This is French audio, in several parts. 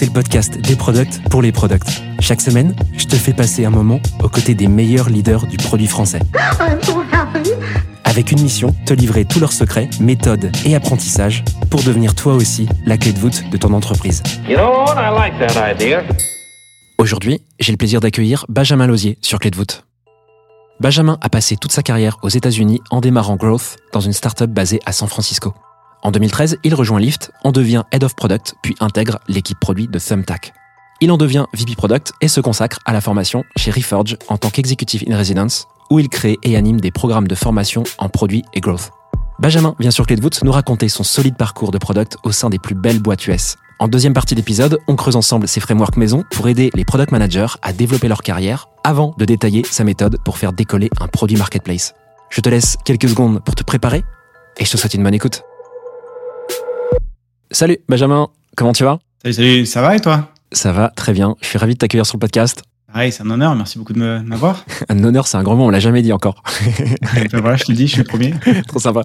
c'est le podcast des products pour les products. Chaque semaine, je te fais passer un moment aux côtés des meilleurs leaders du produit français. I'm so happy. Avec une mission, te livrer tous leurs secrets, méthodes et apprentissages pour devenir toi aussi la clé de voûte de ton entreprise. You know what? I like that idea. Aujourd'hui, j'ai le plaisir d'accueillir Benjamin Lausier sur Clé de voûte. Benjamin a passé toute sa carrière aux États-Unis en démarrant Growth dans une startup basée à San Francisco. En 2013, il rejoint Lyft, en devient Head of Product, puis intègre l'équipe produit de Thumbtack. Il en devient VP Product et se consacre à la formation chez Reforge en tant qu'Executive in Residence, où il crée et anime des programmes de formation en produit et growth. Benjamin vient sur Clé de voûte nous raconter son solide parcours de product au sein des plus belles boîtes US. En deuxième partie d'épisode, on creuse ensemble ses frameworks maison pour aider les product managers à développer leur carrière avant de détailler sa méthode pour faire décoller un produit marketplace. Je te laisse quelques secondes pour te préparer et je te souhaite une bonne écoute. Salut Benjamin, comment tu vas? Salut, salut, ça va et toi? Ça va très bien, je suis ravi de t'accueillir sur le podcast. Pareil, c'est un honneur, merci beaucoup de de m'avoir. Un honneur, c'est un grand mot, on l'a jamais dit encore. Ben voilà, je te le dis, je suis le premier. Trop sympa.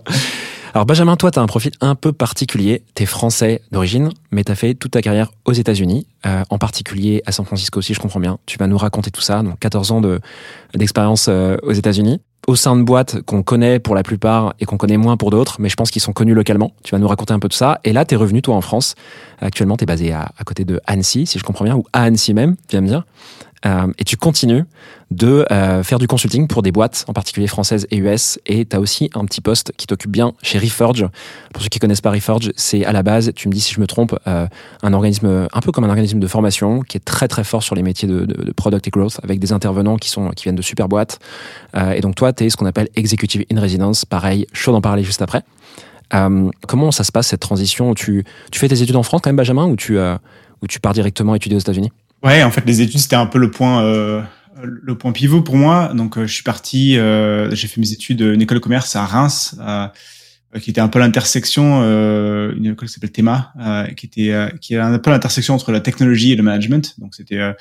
Alors Benjamin, toi, tu as un profil un peu particulier. Tu es français d'origine, mais tu as fait toute ta carrière aux États-Unis, euh, en particulier à San Francisco, si je comprends bien. Tu vas nous raconter tout ça, donc 14 ans de- d'expérience euh, aux États-Unis, au sein de boîtes qu'on connaît pour la plupart et qu'on connaît moins pour d'autres, mais je pense qu'ils sont connus localement. Tu vas nous raconter un peu de ça. Et là, tu es revenu, toi, en France. Actuellement, tu es basé à, côté de Annecy, si je comprends bien, ou à Annecy même, tu me dire. Euh, et tu continues de euh, faire du consulting pour des boîtes, en particulier françaises et US. Et tu as aussi un petit poste qui t'occupe bien chez Reforge. Pour ceux qui connaissent pas Reforge, c'est à la base, tu me dis si je me trompe, euh, un organisme un peu comme un organisme de formation qui est très très fort sur les métiers de, product et growth avec des intervenants qui sont qui viennent de super boîtes. Et donc toi, tu es ce qu'on appelle executive in residence. Pareil, chaud d'en parler juste après. Comment ça se passe cette transition? Tu, tu fais tes études en France quand même, Benjamin, ou tu, ou tu pars directement étudier aux États-Unis? Ouais, en fait, les études, c'était un peu le point, euh, le point pivot pour moi. Donc, euh, je suis parti, euh, j'ai fait mes études à une école de commerce à Reims, euh, euh, qui était un peu l'intersection, euh, une école qui s'appelle Théma, euh, qui était, euh, qui est un peu l'intersection entre la technologie et le management. Donc, c'était euh,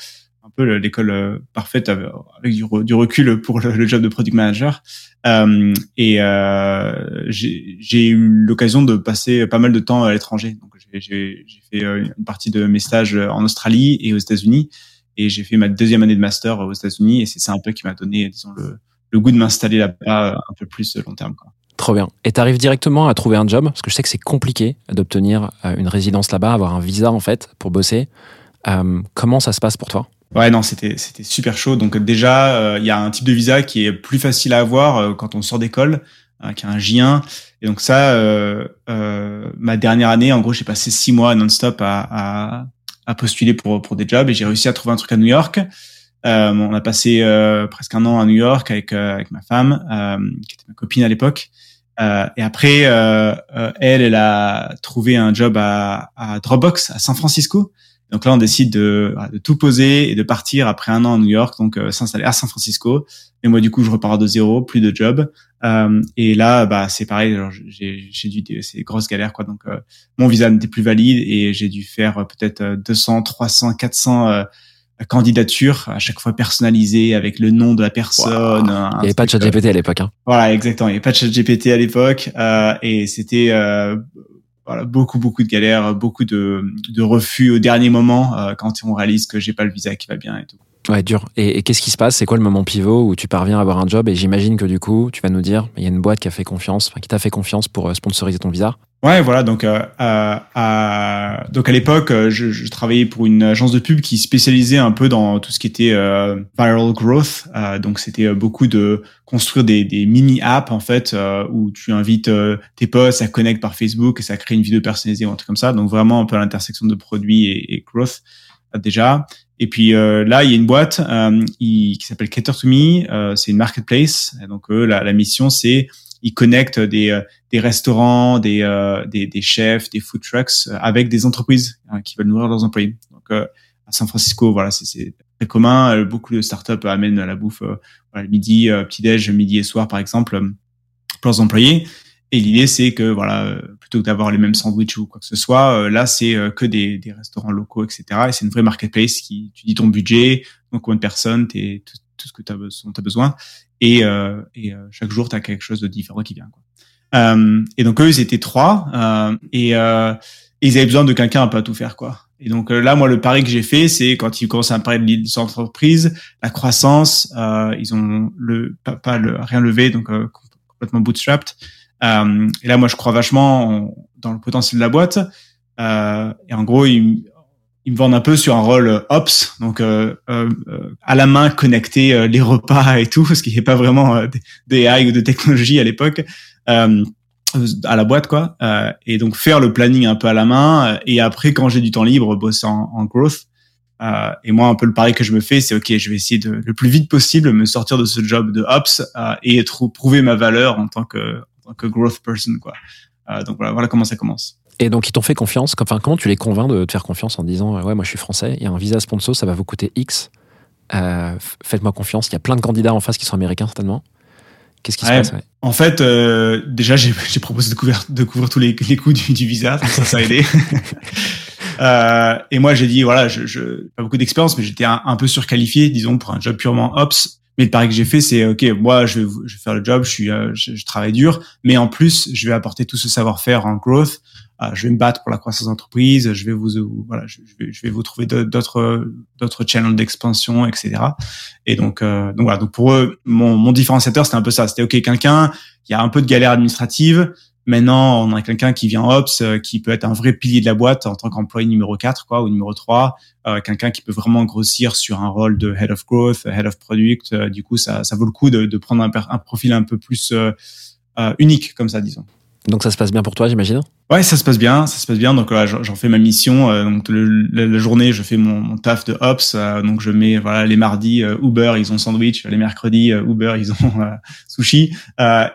un peu le- l'école euh, parfaite avec, du, re- du recul pour le, job de product manager. Euh, et euh, j'ai eu l'occasion de passer pas mal de temps à l'étranger. Donc j'ai- fait une partie de mes stages en Australie et aux États-Unis, et j'ai fait ma deuxième année de master aux États-Unis. Et c'est ça un peu qui m'a donné, disons, le, goût de m'installer là-bas un peu plus long terme. Quoi. Trop bien. Et tu arrives directement à trouver un job? Parce que je sais que c'est compliqué d'obtenir une résidence là-bas, avoir un visa en fait pour bosser. Comment ça se passe pour toi? Ouais, non, c'était c'était super chaud. Donc déjà, euh, il y a un type de visa qui est plus facile à avoir euh, quand on sort d'école, euh, qui est un J1. Et donc ça, euh, ma dernière année, en gros, j'ai passé six mois non-stop à, à, à postuler pour pour des jobs et j'ai réussi à trouver un truc à New York. On a passé presque un an à New York avec avec ma femme, qui était ma copine à l'époque. Et après, elle, elle a trouvé un job à Dropbox à San Francisco. Donc là, on décide de, de tout poser et de partir après un an à New York, donc euh, s'installer à San Francisco. Et moi, du coup, je repars de zéro, plus de job. Euh, et là, bah, c'est pareil. J'ai dû, c'est grosses galères, quoi. Donc, euh, mon visa n'était plus valide et j'ai dû faire euh, peut-être euh, 200, 300, 400 euh, candidatures à chaque fois personnalisées avec le nom de la personne. un Il n'y avait pas de truc, chat euh, GPT à l'époque. Hein. voilà, exactement. Il n'y avait pas de chat GPT à l'époque euh, et c'était euh, voilà, beaucoup, beaucoup de galères, beaucoup de, de refus au dernier moment euh, quand on réalise que j'ai pas le visa qui va bien et tout. Ouais, dur. Et, et qu'est-ce qui se passe? C'est quoi le moment pivot où tu parviens à avoir un job? Et j'imagine que du coup, tu vas nous dire, il y a une boîte qui a fait confiance, qui t'a fait confiance pour euh, sponsoriser ton visa. Ouais, voilà. Donc, euh, à, donc à l'époque, euh, je, je travaillais pour une agence de pub qui spécialisait un peu dans tout ce qui était euh, viral growth. Euh, donc, c'était euh, beaucoup de construire des, des mini apps en fait où tu invites tes posts, ça connecte par Facebook et ça crée une vidéo personnalisée ou un truc comme ça. Donc, vraiment un peu à l'intersection de produits et, et growth déjà. Et puis euh, là, il y a une boîte euh, qui s'appelle Cater to Me. Euh, c'est une marketplace. Et donc, eux, la, la mission, c'est ils connectent des euh, des restaurants, des, euh, des, des chefs, des food trucks euh, avec des entreprises hein, qui veulent nourrir leurs employés. Donc, à San Francisco, voilà, c'est- très commun. Beaucoup de startups amènent la bouffe voilà, midi, euh, petit déj, midi et soir par exemple pour leurs employés. Et l'idée c'est que voilà, euh, plutôt que d'avoir les mêmes sandwichs ou quoi que ce soit, euh, là c'est euh, que des, des restaurants locaux, etc. Et c'est une vraie marketplace qui tu dis ton budget, donc combien de personnes, t'es, tout, ce que tu as, besoin, et, euh, et chaque jour tu as quelque chose de différent qui vient. Quoi. Euh, et donc eux ils étaient trois euh, et, et ils avaient besoin de quelqu'un un peu à tout faire quoi. Et donc là moi le pari que j'ai fait c'est quand ils commencent à parler de l'île entreprise, la croissance, ils ont le pas, pas le, rien levé donc complètement bootstrapped. Euh, et là moi je crois vachement en- dans le potentiel de la boîte. Euh, et en gros ils, me vendent un peu sur un rôle euh, ops, donc euh, euh, à la main connecter les repas et tout, qu'il n'y a pas vraiment d'AI ou de technologie à l'époque à la boîte quoi. Et donc faire le planning un peu à la main. Et après, quand j'ai du temps libre, bosser en, growth. Euh, et moi, un peu le pari que je me fais, c'est ok, je vais essayer de le plus vite possible me sortir de ce job de ops euh, et prouver ma valeur en tant que tant que growth person quoi. Euh, donc voilà, voilà comment ça commence. Et donc, ils t'ont fait confiance. Enfin, comment tu les convaincs de te faire confiance en disant euh, Ouais, moi, je suis français, il y a un visa sponsor, ça va vous coûter X. Euh, Faites-moi confiance. Il y a plein de candidats en face qui sont américains, certainement. Qu'est-ce qui Ouais. se passe ouais? En fait, euh, déjà, j'ai proposé de couvrir, de couvrir tous les, les coûts du, du visa, ça, ça a aidé. euh, et moi, j'ai dit, voilà, je, je pas beaucoup d'expérience, mais j'étais un, un peu surqualifié, disons, pour un job purement ops. Mais le pari que j'ai fait, c'est, ok, moi, je vais, je vais faire le job, je suis, euh, je, je travaille dur, mais en plus, je vais apporter tout ce savoir-faire en growth. Euh, je vais me battre pour la croissance d'entreprise. Je vais vous, euh, voilà, je, vais, je vais vous trouver d'autres, d'autres channels d'expansion, etc. Et donc, euh, donc voilà. Donc pour eux, mon, mon différenciateur, c'était un peu ça. C'était ok, quelqu'un il y a un peu de galère administrative. Maintenant, on a quelqu'un qui vient ops, euh, qui peut être un vrai pilier de la boîte en tant qu'employé numéro 4, quoi, ou numéro 3. Euh, quelqu'un qui peut vraiment grossir sur un rôle de head of growth, head of product. Euh, du coup, ça, ça vaut le coup de, de prendre un, un profil un peu plus euh, euh, unique, comme ça, disons. Donc, ça se passe bien pour toi, j'imagine Ouais, ça se passe bien, ça se passe bien. Donc voilà, j'en fais ma mission. euh, donc le- la, la journée, je fais mon, mon taf de ops. euh, donc je mets voilà les mardis euh, Uber, ils ont sandwich. Les mercredis Uber, ils ont sushi.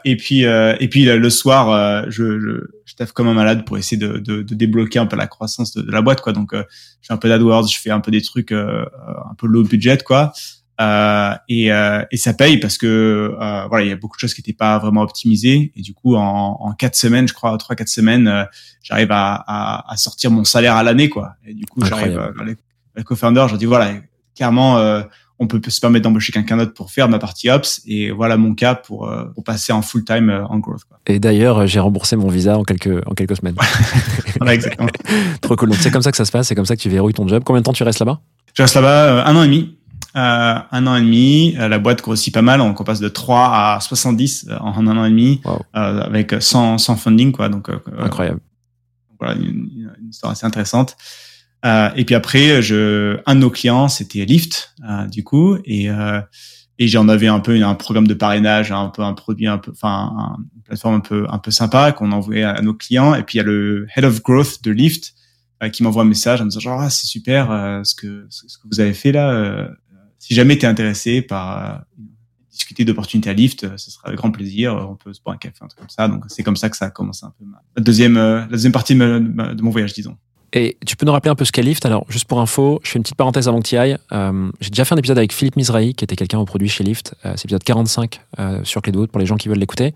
Et puis et puis le, soir, je, je je taffe comme un malade pour essayer de, de, de débloquer un peu la croissance de, de la boîte quoi. Donc je fais un peu d'AdWords, je fais un peu des trucs un peu low budget quoi. Euh, et, euh, et ça paye parce que euh, voilà, il y a beaucoup de choses qui n'étaient pas vraiment optimisées. Et du coup, en, en quatre semaines, je crois, trois quatre semaines, euh, j'arrive à, à, à sortir mon salaire à l'année, quoi. Et du coup, j'arrive Incroyable. euh, vers les, les co-founders, je dis voilà, clairement, euh, on peut se permettre d'embaucher quelqu'un d'autre pour faire ma partie ops. Et voilà mon cas pour, pour passer en full time en growth. Quoi. Et d'ailleurs, j'ai remboursé mon visa en quelques, en quelques semaines. Voilà, exactement. Trop cool. Donc, c'est comme ça que ça se passe, c'est comme ça que tu verrouilles ton job. Combien de temps tu restes là-bas? Je reste là-bas un an et demi. Euh, un an et demi, Euh, la boîte grossit pas mal, on on passe de 3 à 70 en un an et demi, Wow. euh, avec sans, sans funding quoi. Donc euh, Incroyable. voilà une, une- histoire assez intéressante. Euh, et puis après, je, un de nos clients, c'était Lyft, euh, du coup, et euh, et j'en avais un peu une- un programme de parrainage, un peu un produit un peu, enfin un- une plateforme un peu un peu sympa qu'on envoyait à, à nos clients. Et puis il y a le head of growth de Lyft euh, qui m'envoie un message en me disant genre ah, c'est super euh, ce que ce que vous avez fait là. Euh, si jamais tu es intéressé par euh, discuter d'opportunités à Lyft, euh, ce sera avec grand plaisir. On peut se boire un café, un truc comme ça. Donc c'est comme ça que ça a commencé un peu la deuxième euh, la deuxième partie de, mon voyage, disons. Et tu peux nous rappeler un peu ce qu'est Lyft? Alors, juste pour info, je fais une petite parenthèse avant que tu ailles. Euh, J'ai déjà fait un épisode avec Philippe Misrahi, qui était quelqu'un au produit chez Lyft. Euh, c'est l'épisode 45 euh, sur Clé de Voûte pour les gens qui veulent l'écouter.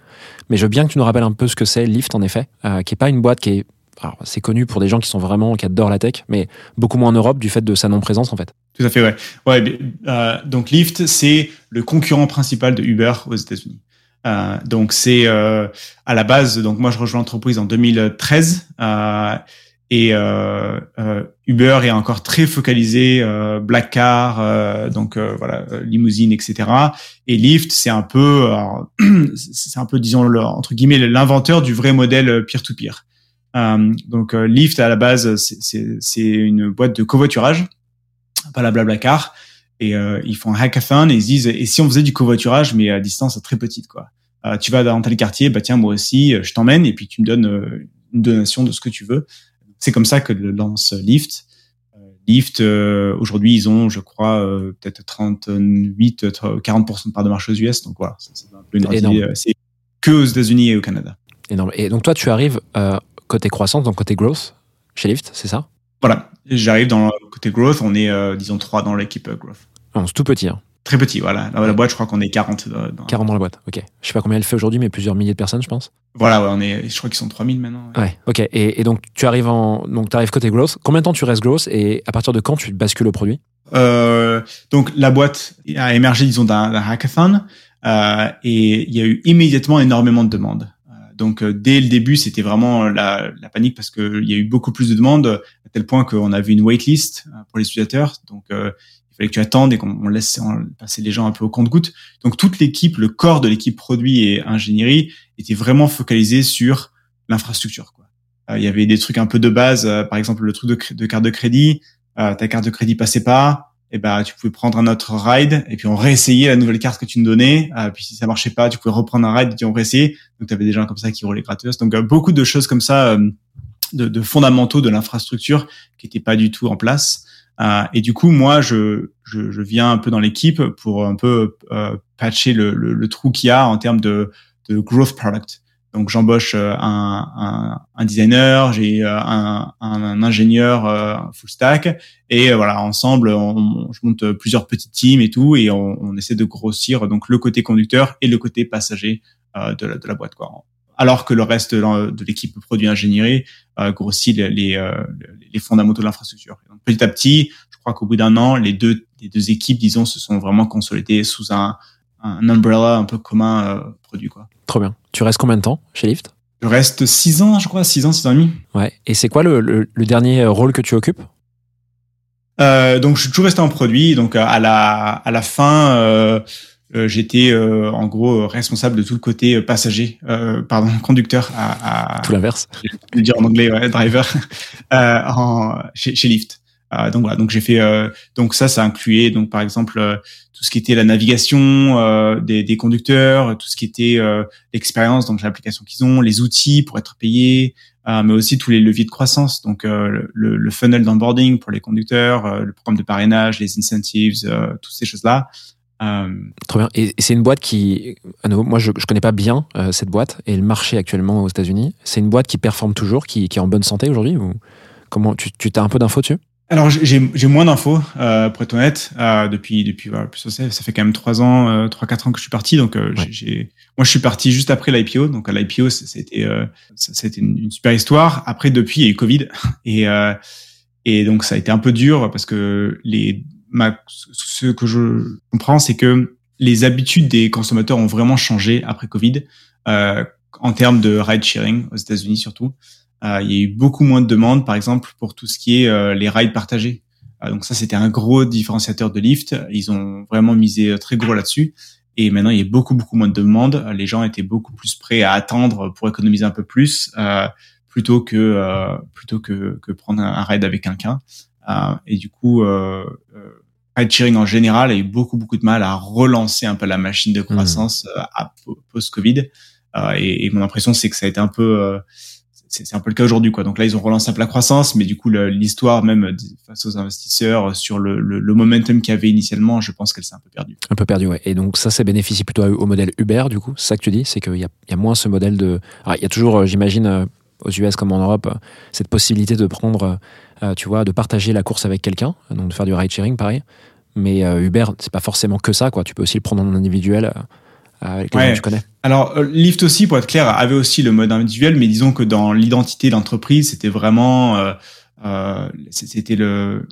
Mais je veux bien que tu nous rappelles un peu ce que c'est Lyft, en effet, euh, qui est pas une boîte qui est. Alors, c'est connu pour des gens qui sont vraiment, qui adorent la tech, mais beaucoup moins en Europe du fait de sa non-présence, en fait. Tout à fait, ouais. Ouais, euh, donc Lyft, c'est le concurrent principal de Uber aux États-Unis. Euh, donc c'est euh, à la base. Donc moi, je rejoins l'entreprise en 2013 euh, et euh, euh, Uber est encore très focalisé black car, donc voilà limousine, etc. Et Lyft, c'est un peu, c'est un peu disons entre guillemets l'inventeur du vrai modèle peer-to-peer. Euh, donc Lyft à la base, c'est une boîte de covoiturage pas la Blablacar. Et euh, ils font un hackathon et ils se disent et si on faisait du covoiturage mais à distance très petite quoi. Euh, tu vas dans tel quartier, bah tiens moi aussi, euh, je t'emmène et puis tu me donnes une donation de ce que tu veux. C'est comme ça que le lance Lyft. Lyft euh, aujourd'hui ils ont je crois euh, peut-être 38 euh, 40% de part de marché aux US donc voilà, c'est un peu une Énorme. idée, c'est que aux États-Unis et au Canada. Énorme. Et donc, toi, tu arrives euh, côté croissance, donc côté growth, chez Lyft, c'est ça? Voilà, j'arrive dans le côté growth, on est euh, disons trois dans l'équipe euh, growth. Non, c'est tout petit. Hein. Très petit, voilà. Dans la boîte, je crois qu'on est 40. Dans, dans- 40 dans la boîte. Ok. Je sais pas combien elle fait aujourd'hui, mais plusieurs milliers de personnes, je pense. Voilà, ouais, on est, je crois qu'ils sont 3000 maintenant. ouais. Ouais. Ok. Et, et donc tu arrives en, donc tu arrives côté growth. Combien de temps tu restes growth et à partir de quand tu bascules au produit? Euh, donc la boîte a émergé, disons, d'un hackathon euh, et il y a eu immédiatement énormément de demandes. Euh, Donc euh, dès le début, c'était vraiment la, la panique parce que il y a eu beaucoup plus de demandes tel point qu'on avait une waitlist euh, pour les utilisateurs. Donc euh, il fallait que tu attendes et qu'on on laisse passer les gens un peu au compte-goutte. Donc toute l'équipe, le corps de l'équipe produit et ingénierie était vraiment focalisé sur l'infrastructure. Euh, Il y avait des trucs un peu de base, euh, par exemple le truc de, de carte de crédit. Euh, ta carte de crédit passait pas, et ben tu pouvais prendre un autre ride et puis on réessayait la nouvelle carte que tu nous donnais. Euh, puis si ça marchait pas, tu pouvais reprendre un ride et puis on réessayait. Donc tu avais des gens comme ça qui roulaient gratos. Donc euh, beaucoup de choses comme ça, euh, de, de fondamentaux de l'infrastructure qui étaient pas du tout en place. Euh, et du coup, moi, je, je, je viens un peu dans l'équipe pour un peu euh, patcher le, le, le trou qu'il y a en termes de, de growth product. Donc j'embauche euh, un, un, un designer, j'ai euh, un, un, ingénieur euh, full stack et voilà ensemble on, on- je monte plusieurs petites teams et tout et on, on essaie de grossir donc le côté conducteur et le côté passager euh, de, la, de la boîte quoi. Alors que le reste de l'équipe produit ingénierie euh, grossit les, les, euh, les fondamentaux de l'infrastructure. Donc, Petit à petit, je crois qu'au bout d'un an, les deux les deux équipes disons se sont vraiment consolidées sous un un umbrella un peu commun euh, produit quoi. Trop bien. Tu restes combien de temps chez Lyft? Je reste six ans, je crois, six ans, six ans et demi. Ouais. Et c'est quoi le, le, le dernier rôle que tu occupes? Euh, donc, je suis toujours resté en produit. Donc, à la à la fin, euh, euh, j'étais euh, en gros responsable de tout le côté euh, passager, euh, pardon, conducteur à, à Tout l'inverse. je dire en anglais, ouais, driver, euh, en, chez, chez Lyft. Euh, donc voilà, donc j'ai fait euh, donc ça, ça incluait donc par exemple euh, tout ce qui était la navigation euh, des, des conducteurs, tout ce qui était euh, l'expérience donc l'application qu'ils ont, les outils pour être payés, euh, mais aussi tous les leviers de croissance, donc euh, le, le funnel d'onboarding pour les conducteurs, euh, le programme de parrainage, les incentives, euh, toutes ces choses là. Euh, Trop bien. Et c'est une boîte qui, à nouveau, moi je, je connais pas bien euh, cette boîte et le marché actuellement aux États-Unis. C'est une boîte qui performe toujours, qui, qui est en bonne santé aujourd'hui ou comment tu tu as un peu d'infos dessus? Alors j'ai moins d'infos euh, pour être honnête euh, depuis depuis voilà, plus ça, ça fait quand même trois ans euh, trois quatre ans que je suis parti donc euh, Ouais. j'ai- moi je suis parti juste après l'IPO donc à l'IPO c'était euh, c'était une, une super histoire après depuis il y a eu Covid et euh, et donc ça a été un peu dur parce que les ma, ce que je comprends c'est que les habitudes des consommateurs ont vraiment changé après Covid euh, en termes de ride sharing aux États-Unis surtout euh, il y a eu beaucoup moins de demandes, par exemple, pour tout ce qui est euh, les rides partagés. Euh, donc ça, c'était un gros différenciateur de Lyft. Ils ont vraiment misé euh, très gros là-dessus. Et maintenant, il y a beaucoup, beaucoup moins de demandes. Les gens étaient beaucoup plus prêts à attendre pour économiser un peu plus, euh, plutôt que plutôt que, que prendre un, ride avec quelqu'un. Et du coup, sharing en général a eu beaucoup, beaucoup de mal à relancer un peu la machine de croissance euh, à- post-Covid. Euh, et, et mon impression, c'est que ça a été un peu euh, c'est un peu le cas aujourd'hui quoi. Donc là ils ont relancé un peu la croissance, mais du coup l'histoire même face aux investisseurs sur le, le, le momentum qu'il y avait initialement, je pense qu'elle s'est un peu perdue. Un peu perdu, ouais. Et donc ça, ça bénéficie plutôt au modèle Uber, du coup. C'est ça que tu dis, c'est qu'il y a, il y a moins ce modèle de. Alors, il y a toujours, j'imagine, aux US comme en Europe, cette possibilité de prendre, euh, tu vois, de partager la course avec quelqu'un, donc de faire du ride sharing, pareil. Mais euh, Uber, c'est pas forcément que ça, quoi. Tu peux aussi le prendre en individuel euh, avec les Ouais. gens que tu connais. Alors euh, Lyft aussi, pour être clair, avait aussi le mode individuel, mais disons que dans l'identité de l'entreprise, c'était vraiment euh, euh, c'était le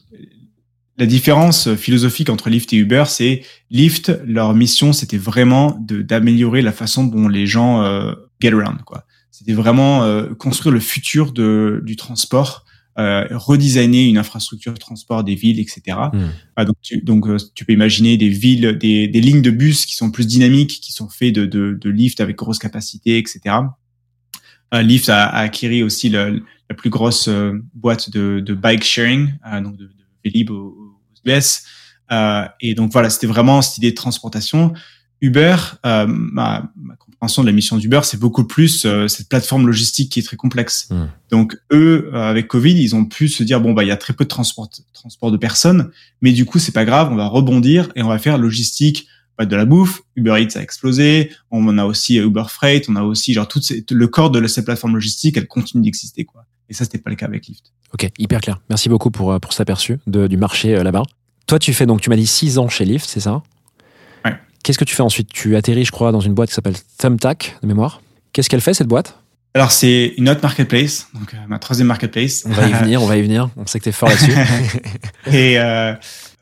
la différence philosophique entre Lyft et Uber, c'est Lyft, leur mission, c'était vraiment d'améliorer la façon dont les gens euh, get around, quoi. C'était vraiment euh, construire le futur de, du transport, euh, redesigner une infrastructure de transport des villes, etc. Hmm. Ah, donc, tu, donc euh, tu peux imaginer des villes, des, des lignes de bus qui sont plus dynamiques, qui sont faits de, de, de lifts avec grosse capacité, etc. Euh, Lyft a, a acquis aussi le- la plus grosse euh, boîte de, de bike sharing, euh, donc de, de Vélib aux, aux US. Euh, et donc voilà, c'était vraiment cette idée de transportation. Uber, euh, ma, ma compréhension de la mission d'Uber, c'est beaucoup plus euh, cette plateforme logistique qui est très complexe. Hmm. Donc eux, euh, avec Covid, ils ont pu se dire bon bah il y a très peu de transport, transport de personnes, mais du coup c'est pas grave, on va rebondir et on va faire logistique bah, de la bouffe. Uber Eats a explosé, on a aussi Uber Freight, on a aussi genre tout le corps de cette plateforme logistique, elle continue d'exister quoi. Et ça c'était pas le cas avec Lyft. Ok, hyper clair. Merci beaucoup pour, euh, pour cet aperçu de- du marché euh, là-bas. toi, tu fais donc, tu m'as dit 6 ans chez Lyft, c'est ça? Qu'est-ce que tu fais ensuite? Tu atterris, je crois, dans une boîte qui s'appelle Thumbtack, de mémoire. Qu'est-ce qu'elle fait, cette boîte? Alors, c'est une autre marketplace, donc euh, ma troisième marketplace. On va y venir, on va y venir. On sait que t'es fort là-dessus. et, euh,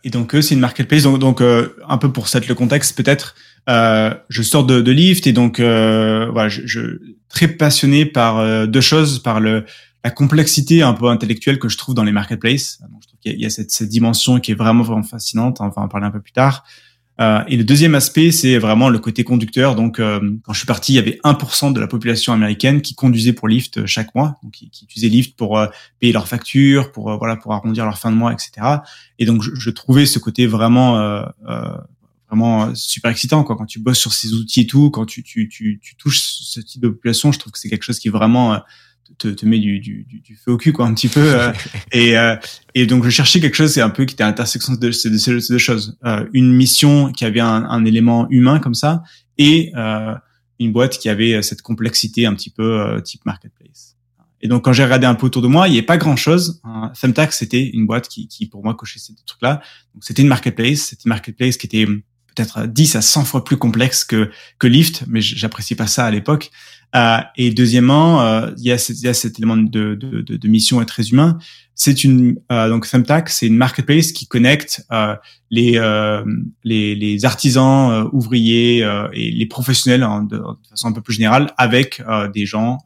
et donc, eux, c'est une marketplace. Donc, donc euh, un peu pour cette le contexte, peut-être, euh, je sors de, de Lyft et donc, euh, voilà, je, je très passionné par deux choses, par le la complexité un peu intellectuelle que je trouve dans les marketplaces. Donc, je trouve qu'il y a, il y a cette, cette dimension qui est vraiment, vraiment fascinante. On va en parler un peu plus tard. Euh, et le deuxième aspect, c'est vraiment le côté conducteur. Donc, euh, quand je suis parti, il y avait 1% de la population américaine qui conduisait pour Lyft chaque mois, donc qui, qui utilisait Lyft pour euh, payer leurs factures, pour euh, voilà, pour arrondir leur fin de mois, etc. Et donc, je, je trouvais ce côté vraiment euh, euh, vraiment super excitant quoi. Quand tu bosses sur ces outils et tout, quand tu tu tu, tu touches ce type de population, je trouve que c'est quelque chose qui vraiment euh, te, te met du, du, du, du feu au cul quoi un petit peu euh, et euh, et donc je cherchais quelque chose c'est un peu qui était à l'intersection de ces, de ces deux choses. Euh, une mission qui avait un, un élément humain comme ça et euh, une boîte qui avait cette complexité un petit peu euh, type marketplace. Et donc quand j'ai regardé un peu autour de moi il n'y avait pas grand chose hein. Thumbtack c'était une boîte qui, qui pour moi cochait ces deux trucs là donc c'était une marketplace c'était une marketplace qui était peut-être 10 à 100 fois plus complexe que que Lyft mais j'apprécie pas ça à l'époque euh, et deuxièmement, euh, il y, a cet- élément de, de, de, de mission et très humain. C'est une euh, donc Thumbtack, c'est une marketplace qui connecte les, artisans, ouvriers et les professionnels hein, de, façon un peu plus générale avec des gens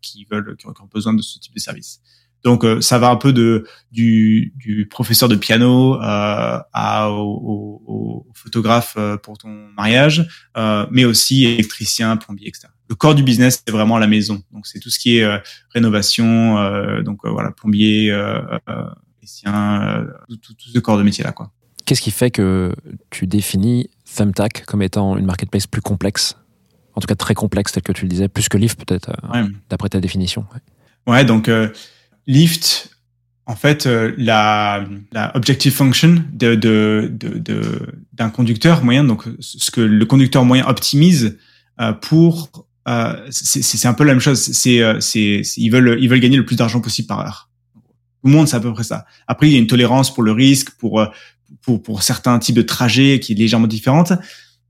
qui veulent qui ont besoin de ce type de service. Donc euh, ça va un peu de du, du professeur de piano euh, à au, au- au photographe euh, pour ton mariage, euh, mais aussi électricien, plombier, etc. Le corps du business, c'est vraiment la maison. Donc c'est tout ce qui est euh, rénovation, euh, donc euh, voilà, plombier, électricien, euh, tout, tout, tout ce corps de métier là, quoi. Qu'est-ce qui fait que tu définis Thumbtack comme étant une marketplace plus complexe? En tout cas, très complexe, tel que tu le disais, plus que Lyft, peut-être, Ouais. d'après ta définition. ouais. Ouais, donc euh, Lyft, en fait, euh, la, la objective function de de de de- d'un conducteur moyen, donc ce que le conducteur moyen optimise euh, pour euh, c'est un peu la même chose. C'est euh, c'est- ils veulent ils veulent gagner le plus d'argent possible par heure. Tout le monde, c'est à peu près ça. Après, il y a une tolérance pour le risque, pour euh, pour pour certains types de trajets qui est légèrement différente.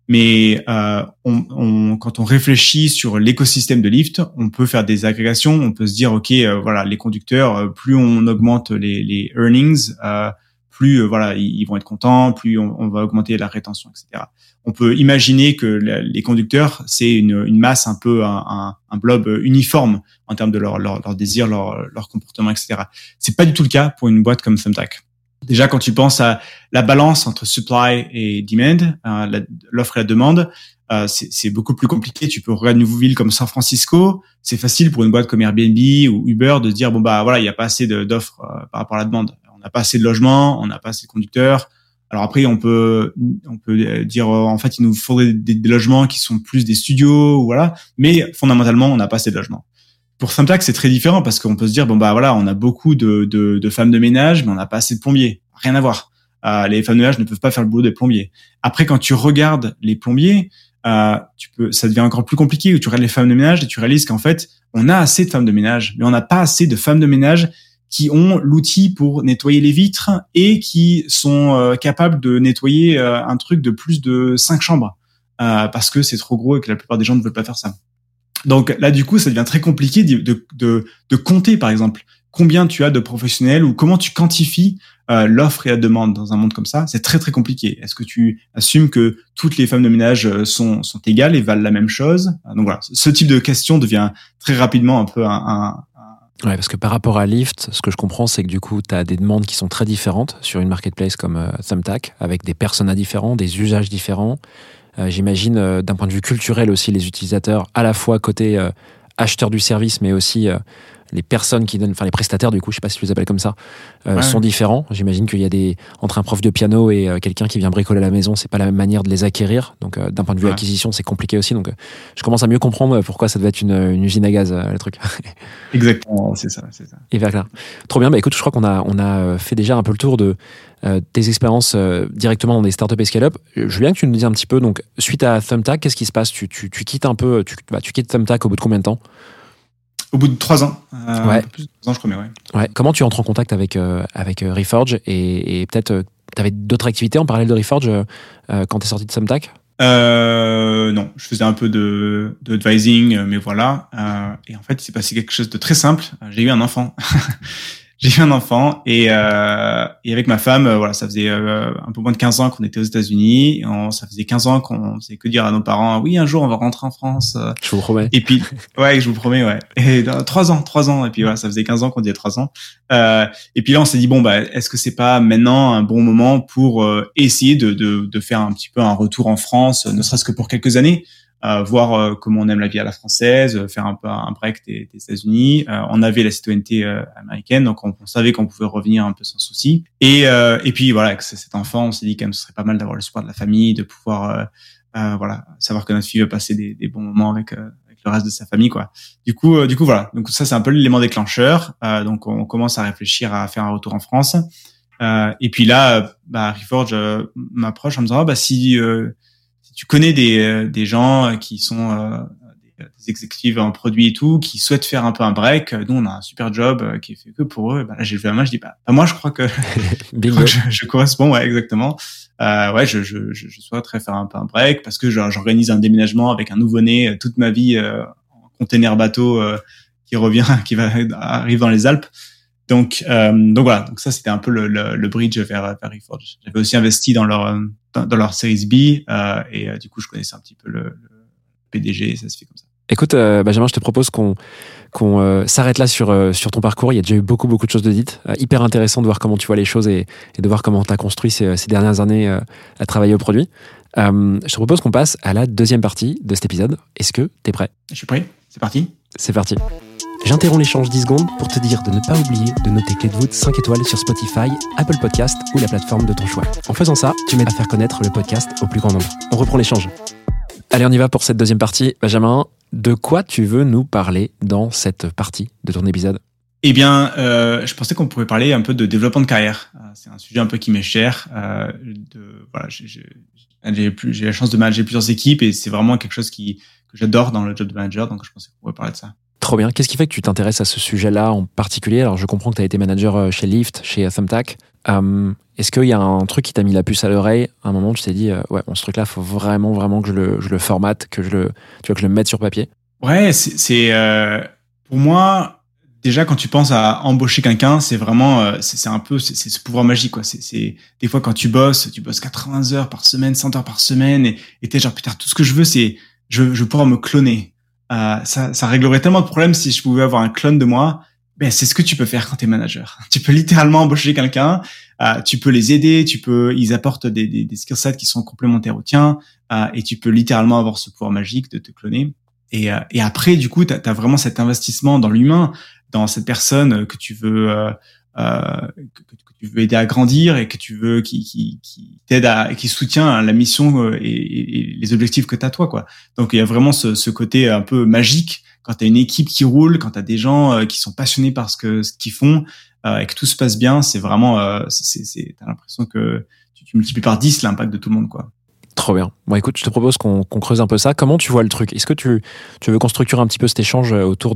Mais euh, on, on- quand on réfléchit sur l'écosystème de Lyft, on peut faire des agrégations. On peut se dire, ok, euh, voilà, les conducteurs, euh, plus on augmente les, les earnings, euh, plus euh, voilà, ils, vont être contents, plus on, on va augmenter la rétention, etc. On peut imaginer que les conducteurs, c'est une, une masse un peu un, un, un blob uniforme en termes de leur, leur, leur désir, leur, leur comportement, etc. C'est pas du tout le cas pour une boîte comme Thumbtack. Déjà, quand tu penses à la balance entre supply et demand, euh, l'offre et la demande, euh, c'est beaucoup plus compliqué. Tu peux regarder une ville comme San Francisco. C'est facile pour une boîte comme Airbnb ou Uber de dire bon bah voilà, il n'y a pas assez d'offres euh, par rapport à la demande. On n'a pas assez de logements, on n'a pas assez de conducteurs. Alors après, on peut on peut dire en fait il nous faudrait des, des logements qui sont plus des studios, voilà. Mais fondamentalement, on n'a pas assez de logements. Pour Thumbtack, c'est très différent parce qu'on peut se dire bon bah voilà, on a beaucoup de, de, de femmes de ménage, mais on n'a pas assez de plombiers. Rien à voir. Euh, les femmes de ménage ne peuvent pas faire le boulot des plombiers. Après, quand tu regardes les plombiers, euh, tu peux, ça devient encore plus compliqué. Où tu regardes les femmes de ménage et tu réalises qu'en fait, on a assez de femmes de ménage, mais on n'a pas assez de femmes de ménage qui ont l'outil pour nettoyer les vitres et qui sont euh, capables de nettoyer euh, un truc de plus de cinq chambres euh, parce que c'est trop gros et que la plupart des gens ne veulent pas faire ça. Donc là, du coup, ça devient très compliqué de, de, de, de compter, par exemple, combien tu as de professionnels ou comment tu quantifies euh, l'offre et la demande dans un monde comme ça. C'est très très compliqué. Est-ce que tu assumes que toutes les femmes de ménage euh, sont, sont égales et valent la même chose? Donc voilà, ce type de question devient très rapidement un peu un, un, Ouais, parce que par rapport à Lyft, ce que je comprends, c'est que du coup, tu as des demandes qui sont très différentes sur une marketplace comme euh, Thumbtack, avec des personas différents, des usages différents. Euh, J'imagine, euh, d'un point de vue culturel aussi, les utilisateurs, à la fois côté euh, acheteur du service, mais aussi les personnes qui donnent, enfin les prestataires du coup, je sais pas si tu les appelles comme ça, euh, Ouais. sont différents. J'imagine qu'il y a des entre un prof de piano et euh, quelqu'un qui vient bricoler à la maison, c'est pas la même manière de les acquérir. Donc euh, d'un point de vue Ouais. acquisition, c'est compliqué aussi. Donc euh, je commence à mieux comprendre pourquoi ça devait être une, une usine à gaz euh, le truc. Exactement, c'est ça, c'est ça. Et vers là. Trop bien. Bah écoute, je crois qu'on a on a euh, fait déjà un peu le tour de euh, tes expériences euh, directement dans des startups et scale-up. Euh, Je veux bien que tu nous dises un petit peu. Donc suite à Thumbtack, qu'est-ce qui se passe? Tu, tu, tu quittes un peu. Tu, bah, tu quittes Thumbtack au bout de combien de temps? Au bout de trois ans, euh, Ouais. un peu plus de trois ans, je crois, mais ouais. Ouais. Comment tu entres en contact avec euh, avec euh, Reforge et, et peut-être euh, avais d'autres activités en parallèle de Reforge euh, euh, quand tu es sorti de Sumtac Euh, non, je faisais un peu de, de advising, mais voilà. Euh, et en fait, il s'est passé quelque chose de très simple. J'ai eu un enfant. J'ai eu un enfant et, euh, et avec ma femme, euh, voilà, ça faisait euh, un peu moins de 15 ans qu'on était aux États-Unis. On- ça faisait 15 ans qu'on faisait que dire à nos parents, oui, un jour on va rentrer en France. Je vous promets. et puis, ouais, je vous promets, ouais. Et trois ans, trois ans. Et puis voilà, ça faisait 15 ans qu'on disait trois ans. Euh, et puis là, on s'est dit bon, bah, est-ce que c'est pas maintenant un bon moment pour euh, essayer de, de, de faire un petit peu un retour en France, ne serait-ce que pour quelques années, voir euh, comment on aime la vie à la française, euh, faire un peu un break des, des États-Unis. Euh, on avait la citoyenneté américaine, donc on, on savait qu'on pouvait revenir un peu sans souci. Et et puis voilà, c- cet enfant, on s'est dit quand même ce serait pas mal d'avoir le support de la famille, de pouvoir voilà savoir que notre fille va passer des, des bons moments avec, le reste de sa famille, quoi. Du coup, euh, du coup, voilà. Donc ça, c'est un peu l'élément déclencheur. Euh, donc on commence à réfléchir à faire un retour en France. Euh, et puis là, bah, Reforge m'approche en me disant, ah, bah si, si tu connais des, euh, des gens euh, qui sont euh, des, exécutifs en produit et tout, qui souhaitent faire un peu un break, nous on a un super job qui est fait que pour eux. Bah, là, j'ai levé la main, je dis, bah, bah, moi je crois que je, crois que je, je corresponds, ouais, exactement. Euh, ouais, je, je, je, je souhaiterais faire un peu un break parce que j'organise un déménagement avec un nouveau-né toute ma vie euh, en container bateau euh, qui revient, qui va arrive dans les Alpes. Donc, euh, donc voilà. Donc ça, c'était un peu le, le, le bridge vers vers Reforge. J'avais aussi investi dans leur dans, dans leur Series B euh, et euh, du coup, je connaissais un petit peu le, le PDG. Et ça se fait comme ça. Écoute, Benjamin, je te propose qu'on qu'on s'arrête là sur, sur ton parcours. Il y a déjà eu beaucoup, beaucoup de choses de dites. Hyper intéressant de voir comment tu vois les choses et, et de voir comment tu as construit ces, ces dernières années à travailler au produit. Je te propose qu'on passe à la deuxième partie de cet épisode. Est-ce que tu es prêt? Je suis prêt. C'est parti. C'est parti. J'interromps l'échange 10 secondes pour te dire de ne pas oublier de noter Clé de voûte 5 étoiles sur Spotify, Apple Podcast ou la plateforme de ton choix. En faisant ça, tu m'aides à faire connaître le podcast au plus grand nombre. On reprend l'échange. Allez, on y va pour cette deuxième partie. Benjamin, de quoi tu veux nous parler dans cette partie de ton épisode? Eh bien, euh, je pensais qu'on pourrait parler un peu de développement de carrière. Euh, C'est un sujet un peu qui m'est cher. Euh, de, voilà, j'ai- la chance de manager plusieurs équipes et c'est vraiment quelque chose qui, que j'adore dans le job de manager. Donc, je pensais qu'on pourrait parler de ça. Trop bien. Qu'est-ce qui fait que tu t'intéresses à ce sujet-là en particulier? Alors, je comprends que tu as été manager euh, chez Lyft, chez Thumbtack. Euh, Est-ce qu'il y a un truc qui t'a mis la puce à l'oreille? À un moment, tu t'es dit, euh, ouais, bon, ce truc-là, faut vraiment, vraiment que je le, je le formate, que je le, tu vois, que je le mette sur papier. Ouais, c'est euh, pour moi déjà quand tu penses à embaucher quelqu'un, c'est vraiment euh, c'est un peu c'est ce pouvoir magique quoi. C'est des fois quand tu bosses, tu bosses 80 heures par semaine, 100 heures par semaine et et t'es genre putain tout ce que je veux c'est je je veux pouvoir me cloner. Euh, ça ça réglerait tellement de problèmes si je pouvais avoir un clone de moi. Ben c'est ce que tu peux faire quand t'es manager. Tu peux littéralement embaucher quelqu'un, euh, tu peux les aider, tu peux ils apportent des des, des skill sets qui sont complémentaires aux tiens euh, et tu peux littéralement avoir ce pouvoir magique de te cloner. Et, euh, et après, du coup, tu as, vraiment cet investissement dans l'humain, dans cette personne que tu veux euh, que, tu veux aider à grandir et que tu veux qui, t'aide à qui soutient la mission euh, et, les objectifs que tu as toi quoi. Donc il y a vraiment ce, ce côté un peu magique quand tu as une équipe qui roule, quand tu as des gens euh, qui sont passionnés par ce que ce qu'ils font euh, et que tout se passe bien, c'est vraiment euh, c'est c'est t'as l'impression que tu, tu multiplies par 10 l'impact de tout le monde quoi. Trop bien. Bon, écoute, je te propose qu'on creuse un peu ça. Comment tu vois le truc? Est-ce que tu, veux qu'on structure un petit peu cet échange euh, autour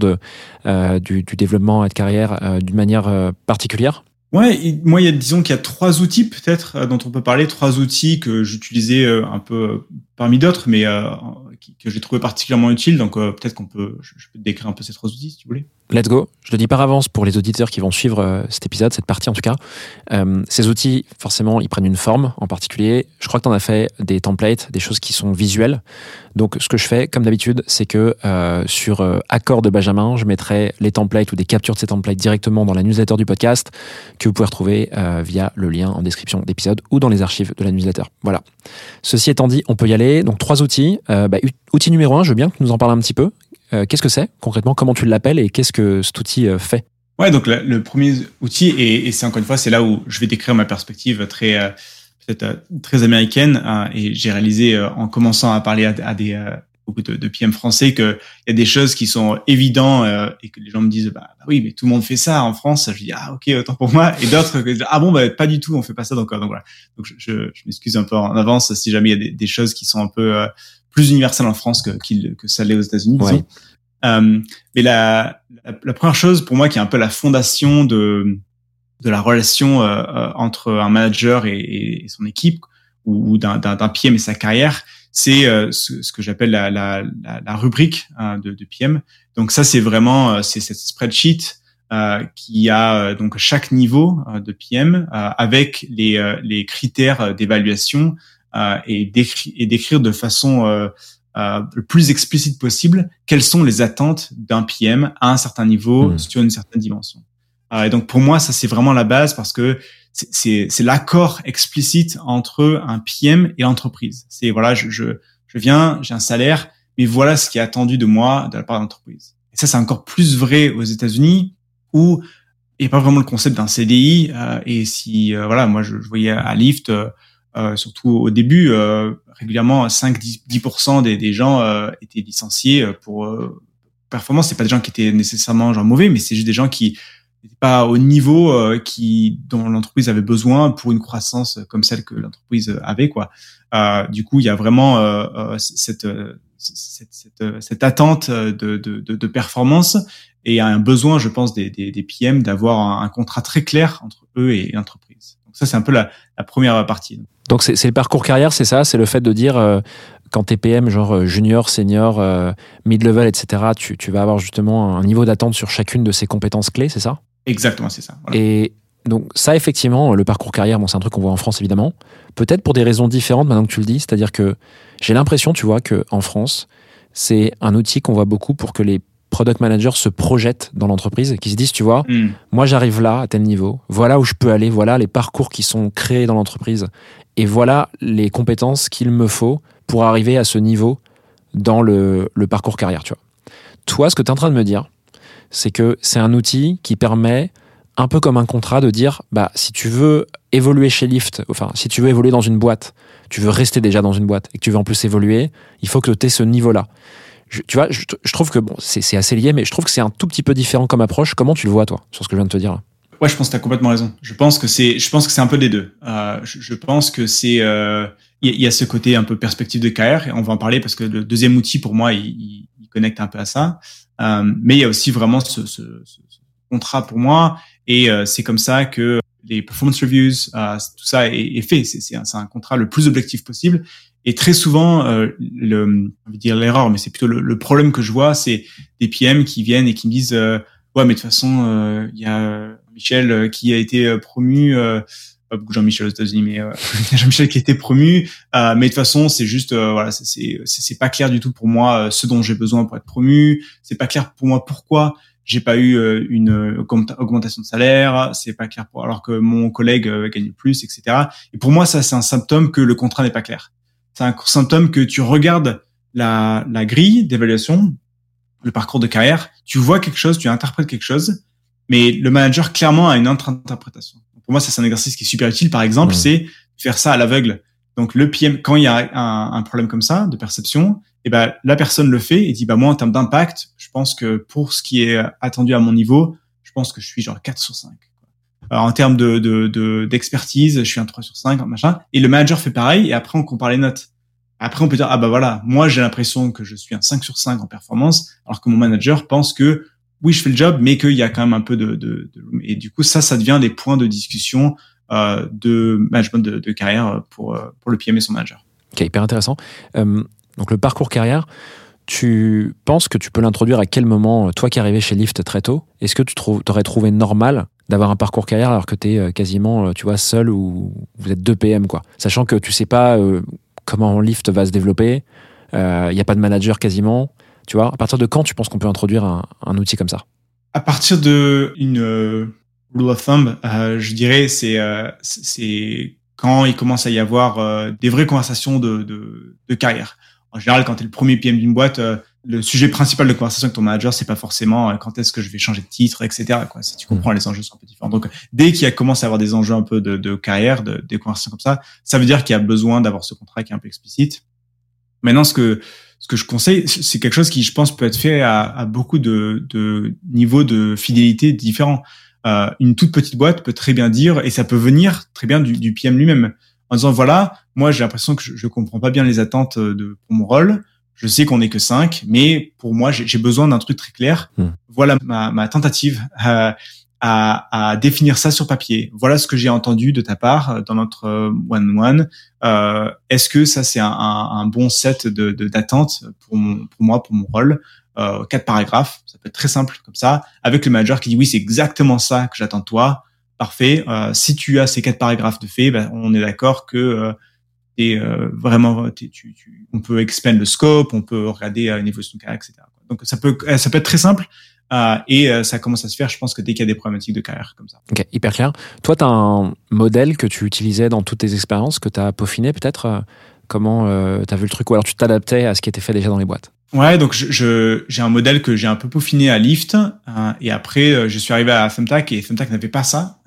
euh, du, développement et de carrière euh, d'une manière particulière? Ouais, moi, il y a, disons qu'il y a trois outils peut-être dont on peut parler, trois outils que j'utilisais un peu parmi d'autres, mais que j'ai trouvé particulièrement utiles. Donc peut-être qu'on peut, je, peux décrire un peu ces trois outils si tu voulais. Let's go. Je le dis par avance pour les auditeurs qui vont suivre euh, cet épisode, cette partie en tout cas. Euh, ces outils, forcément, ils prennent une forme en particulier. Je crois que tu en as fait des templates, des choses qui sont visuelles. Donc, ce que je fais, comme d'habitude, c'est que euh, sur accord de Benjamin, je mettrai les templates ou des captures de ces templates directement dans la newsletter du podcast que vous pouvez retrouver via le lien en description d'épisode ou dans les archives de la newsletter. Voilà. Ceci étant dit, on peut y aller. Donc, trois outils. Bah, outil numéro un, je veux bien que tu nous en parles un petit peu. Euh, qu'est-ce que c'est concrètement? Comment tu l'appelles et qu'est-ce que cet outil euh, fait? Ouais, donc le, le premier outil, et, et c'est encore une fois, c'est là où je vais décrire ma perspective très euh, peut-être euh, très américaine, hein, et j'ai réalisé euh, en commençant à parler à, à des euh, beaucoup de, de PM français qu'il y a des choses qui sont évidentes et que les gens me disent bah, bah oui mais tout le monde fait ça en France. Je dis ah ok autant pour moi. Et d'autres ah bon bah pas du tout on fait pas ça donc, donc voilà. Donc je, je, m'excuse un peu en avance si jamais il y a des, des choses qui sont un peu plus universelles en France que que ça l'est aux États-Unis. Ouais. Euh, mais la, la, la première chose pour moi qui est un peu la fondation de de la relation euh, euh, entre un manager et, et son équipe ou, ou d'un PM et sa carrière, c'est euh, ce, ce, que j'appelle la, la, la, rubrique hein, de, de, PM. Donc ça, c'est vraiment c'est cette spreadsheet euh, qui a donc chaque niveau de PM avec les, les critères d'évaluation et d'écrire de façon le plus explicite possible quelles sont les attentes d'un PM à un certain niveau mmh. sur une certaine dimension. Euh, et donc pour moi, ça c'est vraiment la base parce que c'est l'accord explicite entre un PM et l'entreprise. C'est voilà, je, je, je viens, j'ai un salaire, mais voilà ce qui est attendu de moi de la part de l'entreprise. Et ça c'est encore plus vrai aux États-Unis où il n'y a pas vraiment le concept d'un CDI. Euh, et si euh, voilà, moi je, je, voyais à Lyft, euh, surtout au début, régulièrement 5-10% des, des gens étaient licenciés pour performance. C'est pas des gens qui étaient nécessairement genre mauvais, mais c'est juste des gens qui pas au niveau euh, qui dont l'entreprise avait besoin pour une croissance comme celle que l'entreprise avait quoi. Euh, du coup, il y a vraiment euh, euh cette, cette, cette, cette, attente de, de, de, performance et un besoin, je pense, des, des, des PM d'avoir un, contrat très clair entre eux et l'entreprise. Ça, c'est un peu la, la, première partie. Donc c'est le parcours carrière, c'est ça, c'est le fait de dire euh, quand t'es PM, genre junior, senior, euh, mid-level, etc., tu, tu vas avoir justement un niveau d'attente sur chacune de ces compétences clés, c'est ça? Exactement, c'est ça. Voilà. Et donc ça, effectivement, le parcours carrière, bon, c'est un truc qu'on voit en France, évidemment. Peut-être pour des raisons différentes maintenant que tu le dis. C'est-à-dire que j'ai l'impression, tu vois, qu'en France, c'est un outil qu'on voit beaucoup pour que les product managers se projettent dans l'entreprise, qui se disent, tu vois, mm. moi j'arrive là, à tel niveau, voilà où je peux aller, voilà les parcours qui sont créés dans l'entreprise, et voilà les compétences qu'il me faut pour arriver à ce niveau dans le, le parcours carrière, tu vois. Toi, ce que tu es en train de me dire, c'est que c'est un outil qui permet un peu comme un contrat de dire bah si tu veux évoluer chez Lyft, enfin si tu veux évoluer dans une boîte, tu veux rester déjà dans une boîte et que tu veux en plus évoluer, il faut que tu aies ce niveau-là. Tu vois, je, je, trouve que bon, c'est assez lié, mais je trouve que c'est un tout petit peu différent comme approche. Comment tu le vois toi sur ce que je viens de te dire Ouais, je pense que tu as complètement raison. Je pense que c'est, je pense que c'est un peu des deux. Euh, je, je, pense que c'est, il euh, y, y, a ce côté un peu perspective de carrière et on va en parler parce que le deuxième outil pour moi, il, il connecte un peu à ça. Euh, mais il y a aussi vraiment ce, ce, ce contrat pour moi, et euh, c'est comme ça que les performance reviews, euh, tout ça est, est fait. C'est un, un, contrat le plus objectif possible. Et très souvent, le, on va dire l'erreur, mais c'est plutôt le, le, problème que je vois, c'est des PM qui viennent et qui me disent ouais, mais de toute façon, il y a Michel qui a été promu pas beaucoup Jean-Michel aux États-Unis, mais euh, Jean-Michel qui a été promu. Euh, mais de toute façon, c'est juste, euh, voilà, c'est pas clair du tout pour moi euh, ce dont j'ai besoin pour être promu. C'est pas clair pour moi pourquoi j'ai pas eu euh, une augmentation de salaire. C'est pas clair pour alors que mon collègue gagne plus, etc. Et pour moi, ça c'est un symptôme que le contrat n'est pas clair. C'est un symptôme que tu regardes la la grille d'évaluation, le parcours de carrière, tu vois quelque chose, tu interprètes quelque chose, mais le manager clairement a une autre interprétation pour moi, c'est un exercice qui est super utile. Par exemple, mmh. c'est faire ça à l'aveugle. Donc le PM, quand il y a un, un problème comme ça de perception, et eh ben la personne le fait et dit bah moi en termes d'impact, je pense que pour ce qui est attendu à mon niveau, je pense que je suis genre 4 sur 5. Alors, en termes de d'expertise, de, je suis un 3 sur 5, machin. Et le manager fait pareil et après on compare les notes. Après on peut dire ah bah voilà, moi j'ai l'impression que je suis un 5 sur 5 en performance, alors que mon manager pense que oui, je fais le job, mais qu'il y a quand même un peu de, de, de, et du coup ça, ça devient des points de discussion euh, de management de, de, carrière pour euh, pour le PM et son manager. Ok, hyper intéressant. Euh, donc le parcours carrière, tu penses que tu peux l'introduire à quel moment, toi qui arrivé chez Lyft très tôt, est-ce que tu trouves, aurais trouvé normal d'avoir un parcours carrière alors que tu es euh, quasiment, tu vois, seul ou vous êtes deux PM, quoi. Sachant que tu sais pas euh, comment Lyft va se développer, il euh, n'y a pas de manager quasiment, tu vois, à partir de quand tu penses qu'on peut introduire un, un, outil comme ça? À partir de une euh, rule of thumb, euh, je dirais c'est euh, c'est quand il commence à y avoir euh, des vraies conversations de, de, de, carrière. En général, quand tu es le premier PM d'une boîte, euh, le sujet principal de conversation avec ton manager, c'est pas forcément quand est-ce que je vais changer de titre, etc. Quoi. Si tu comprends, mmh. les enjeux sont un peu différents. Donc, dès qu'il commencé à avoir des enjeux un peu de, de carrière, de, des conversations comme ça, ça veut dire qu'il y a besoin d'avoir ce contrat qui est un peu explicite. Maintenant, ce que ce que je conseille, c'est quelque chose qui, je pense, peut être fait à, à beaucoup de, de, niveaux de fidélité différents. Euh, une toute petite boîte peut très bien dire, et ça peut venir très bien du, du PM lui-même, en disant voilà, moi j'ai l'impression que je, je comprends pas bien les attentes de pour mon rôle. Je sais qu'on est que cinq, mais pour moi j'ai besoin d'un truc très clair. Hmm. Voilà ma, ma tentative. Euh, à, à définir ça sur papier. Voilà ce que j'ai entendu de ta part euh, dans notre euh, one-one. Euh, Est-ce que ça c'est un, un, un, bon set de d'attentes pour, mon, pour moi, pour mon rôle? Euh, Quatre paragraphes, ça peut être très simple comme ça, avec le manager qui dit oui c'est exactement ça que j'attends de toi. Parfait. Euh, si tu as ces quatre paragraphes de fait, ben, on est d'accord que euh, et vraiment, tu, tu, on peut expand le scope, on peut regarder une évolution de carrière, etc. Donc ça peut ça peut être très simple. Euh, et euh, ça commence à se faire, je pense que dès qu'il y a des problématiques de carrière comme ça. Ok, hyper clair. Toi, tu as un modèle que tu utilisais dans toutes tes expériences, que tu as peaufiné peut-être euh, Comment euh, tu as vu le truc Ou alors tu t'adaptais à ce qui était fait déjà dans les boîtes? Ouais, donc je, je, j'ai un modèle que j'ai un peu peaufiné à Lyft. et après, je suis arrivé à Thumbtack et Thumbtack n'avait pas ça.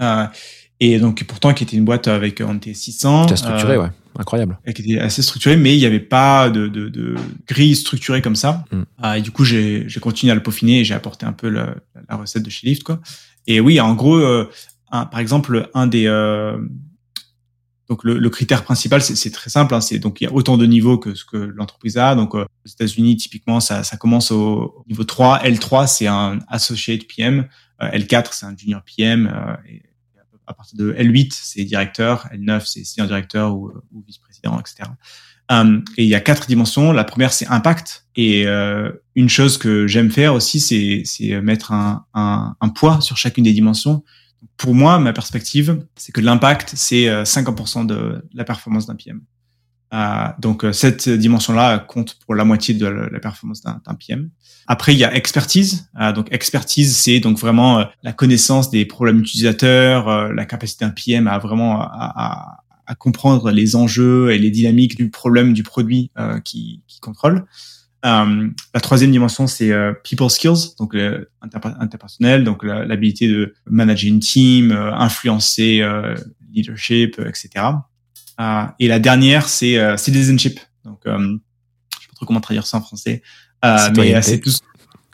Et donc pourtant, qui était une boîte avec, on était 600. C'était structuré, ouais incroyable. Qui était assez structuré, mais il n'y avait pas de, de, de, grille structurée comme ça. Mm. Ah, et du coup, j'ai continué à le peaufiner et j'ai apporté un peu la, la, recette de chez Lyft, quoi. Et oui, en gros, euh, un, par exemple, un des euh, donc le, le, critère principal, c'est très simple. Hein, c'est donc il y a autant de niveaux que ce que l'entreprise a. Donc euh, aux États-Unis, typiquement, ça, ça commence au, niveau 3. L3, c'est un associate PM. L4, c'est un junior PM. Et, à partir de L8, c'est directeur, L9, c'est senior directeur ou, ou vice-président, etc. Um, et il y a quatre dimensions. La première, c'est impact. Et euh, une chose que j'aime faire aussi, c'est mettre un, un, un, poids sur chacune des dimensions. Pour moi, ma perspective, c'est que l'impact, c'est 50% euh, de la performance d'un PM. Euh, donc euh, cette dimension-là compte pour la moitié de la, performance d'un PM. Après, il y a expertise. Euh, donc expertise, c'est donc vraiment la connaissance des problèmes utilisateurs, la capacité d'un PM à vraiment à, à, comprendre les enjeux et les dynamiques du problème du produit qui, qui contrôle. la troisième dimension, c'est people skills, donc interpersonnel, donc l'habilité de manager une team, influencer leadership, etc. Euh, et la dernière, c'est euh, citizenship. Donc, euh, je sais pas trop comment traduire ça en français. mais c'est tout.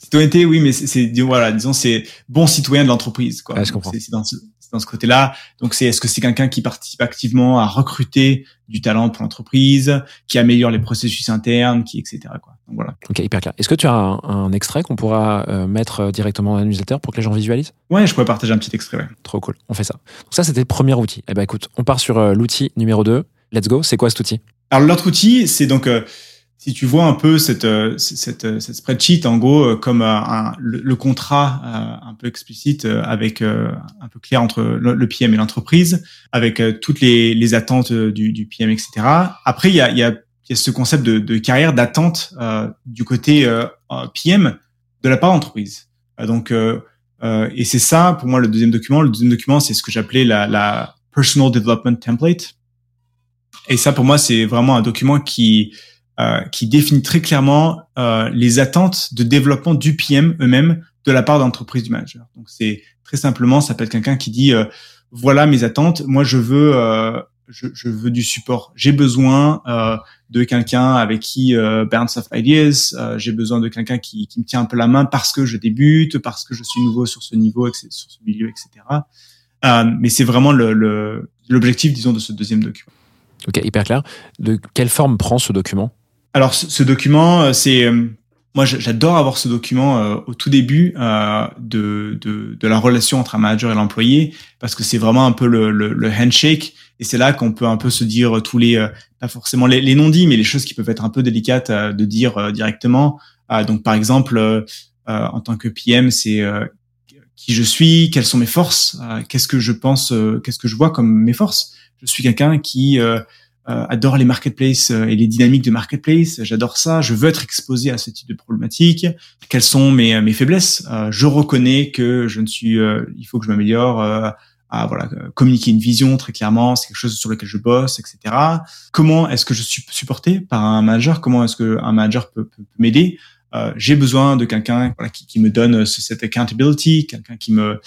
Citoyenneté, oui, mais c'est voilà, disons c'est bon citoyen de l'entreprise. Quoi. Je comprends. C'est dans ce, dans ce côté-là. Donc, c'est est-ce que c'est quelqu'un qui participe activement à recruter du talent pour l'entreprise, qui améliore les processus internes, qui etc. Quoi. Donc, voilà. Ok, hyper clair. Est-ce que tu as un, extrait qu'on pourra euh, mettre directement dans l'utilisateur pour que les gens visualisent? Ouais, je pourrais partager un petit extrait. Ouais. Trop cool. On fait ça. Donc ça, c'était le premier outil. Eh ben écoute, on part sur euh, l'outil numéro 2. Let's go. C'est quoi cet outil? Alors l'autre outil, c'est donc euh, si tu vois un peu cette, euh, cette, euh, cette spreadsheet, en gros, euh, comme le, contrat un peu explicite avec un peu clair entre le, PM et l'entreprise, avec toutes les, attentes du, PM, etc. Après, il y a, il y a, ce concept de, carrière, d'attente du côté PM de la part d'entreprise. donc, et c'est ça, pour moi, le deuxième document. Le deuxième document, c'est ce que j'appelais la, la Personal Development Template. Et ça, pour moi, c'est vraiment un document qui euh, qui définit très clairement euh, les attentes de développement du PM eux-mêmes de la part d'entreprise du manager. Donc c'est très simplement, ça peut être quelqu'un qui dit euh, voilà mes attentes, moi je veux euh, je, je, veux du support, j'ai besoin de quelqu'un avec qui bounce of ideas, j'ai besoin de quelqu'un qui, qui, me tient un peu la main parce que je débute, parce que je suis nouveau sur ce niveau, sur ce milieu, etc. mais c'est vraiment l'objectif, le, disons, de ce deuxième document. Ok, hyper clair. De quelle forme prend ce document? Alors, ce, document, euh, c'est euh, moi, j'adore avoir ce document euh, au tout début de, de, de, la relation entre un manager et l'employé, parce que c'est vraiment un peu le, le, handshake, et c'est là qu'on peut un peu se dire tous les, pas forcément les, les non-dits, mais les choses qui peuvent être un peu délicates de dire directement. donc, par exemple, en tant que PM, c'est qui je suis, quelles sont mes forces, qu'est-ce que je pense, qu'est-ce que je vois comme mes forces. Je suis quelqu'un qui euh, adore les marketplaces euh, et les dynamiques de marketplace. J'adore ça. Je veux être exposé à ce type de problématiques. Quelles sont mes, mes faiblesses? Euh, Je reconnais que je ne suis. il faut que je m'améliore. à voilà communiquer une vision très clairement. C'est quelque chose sur lequel je bosse, etc. Comment est-ce que je suis supporté par un manager? Comment est-ce que un manager peut, peut, m'aider? J'ai besoin de quelqu'un voilà, qui, qui me donne cette accountability, quelqu'un qui me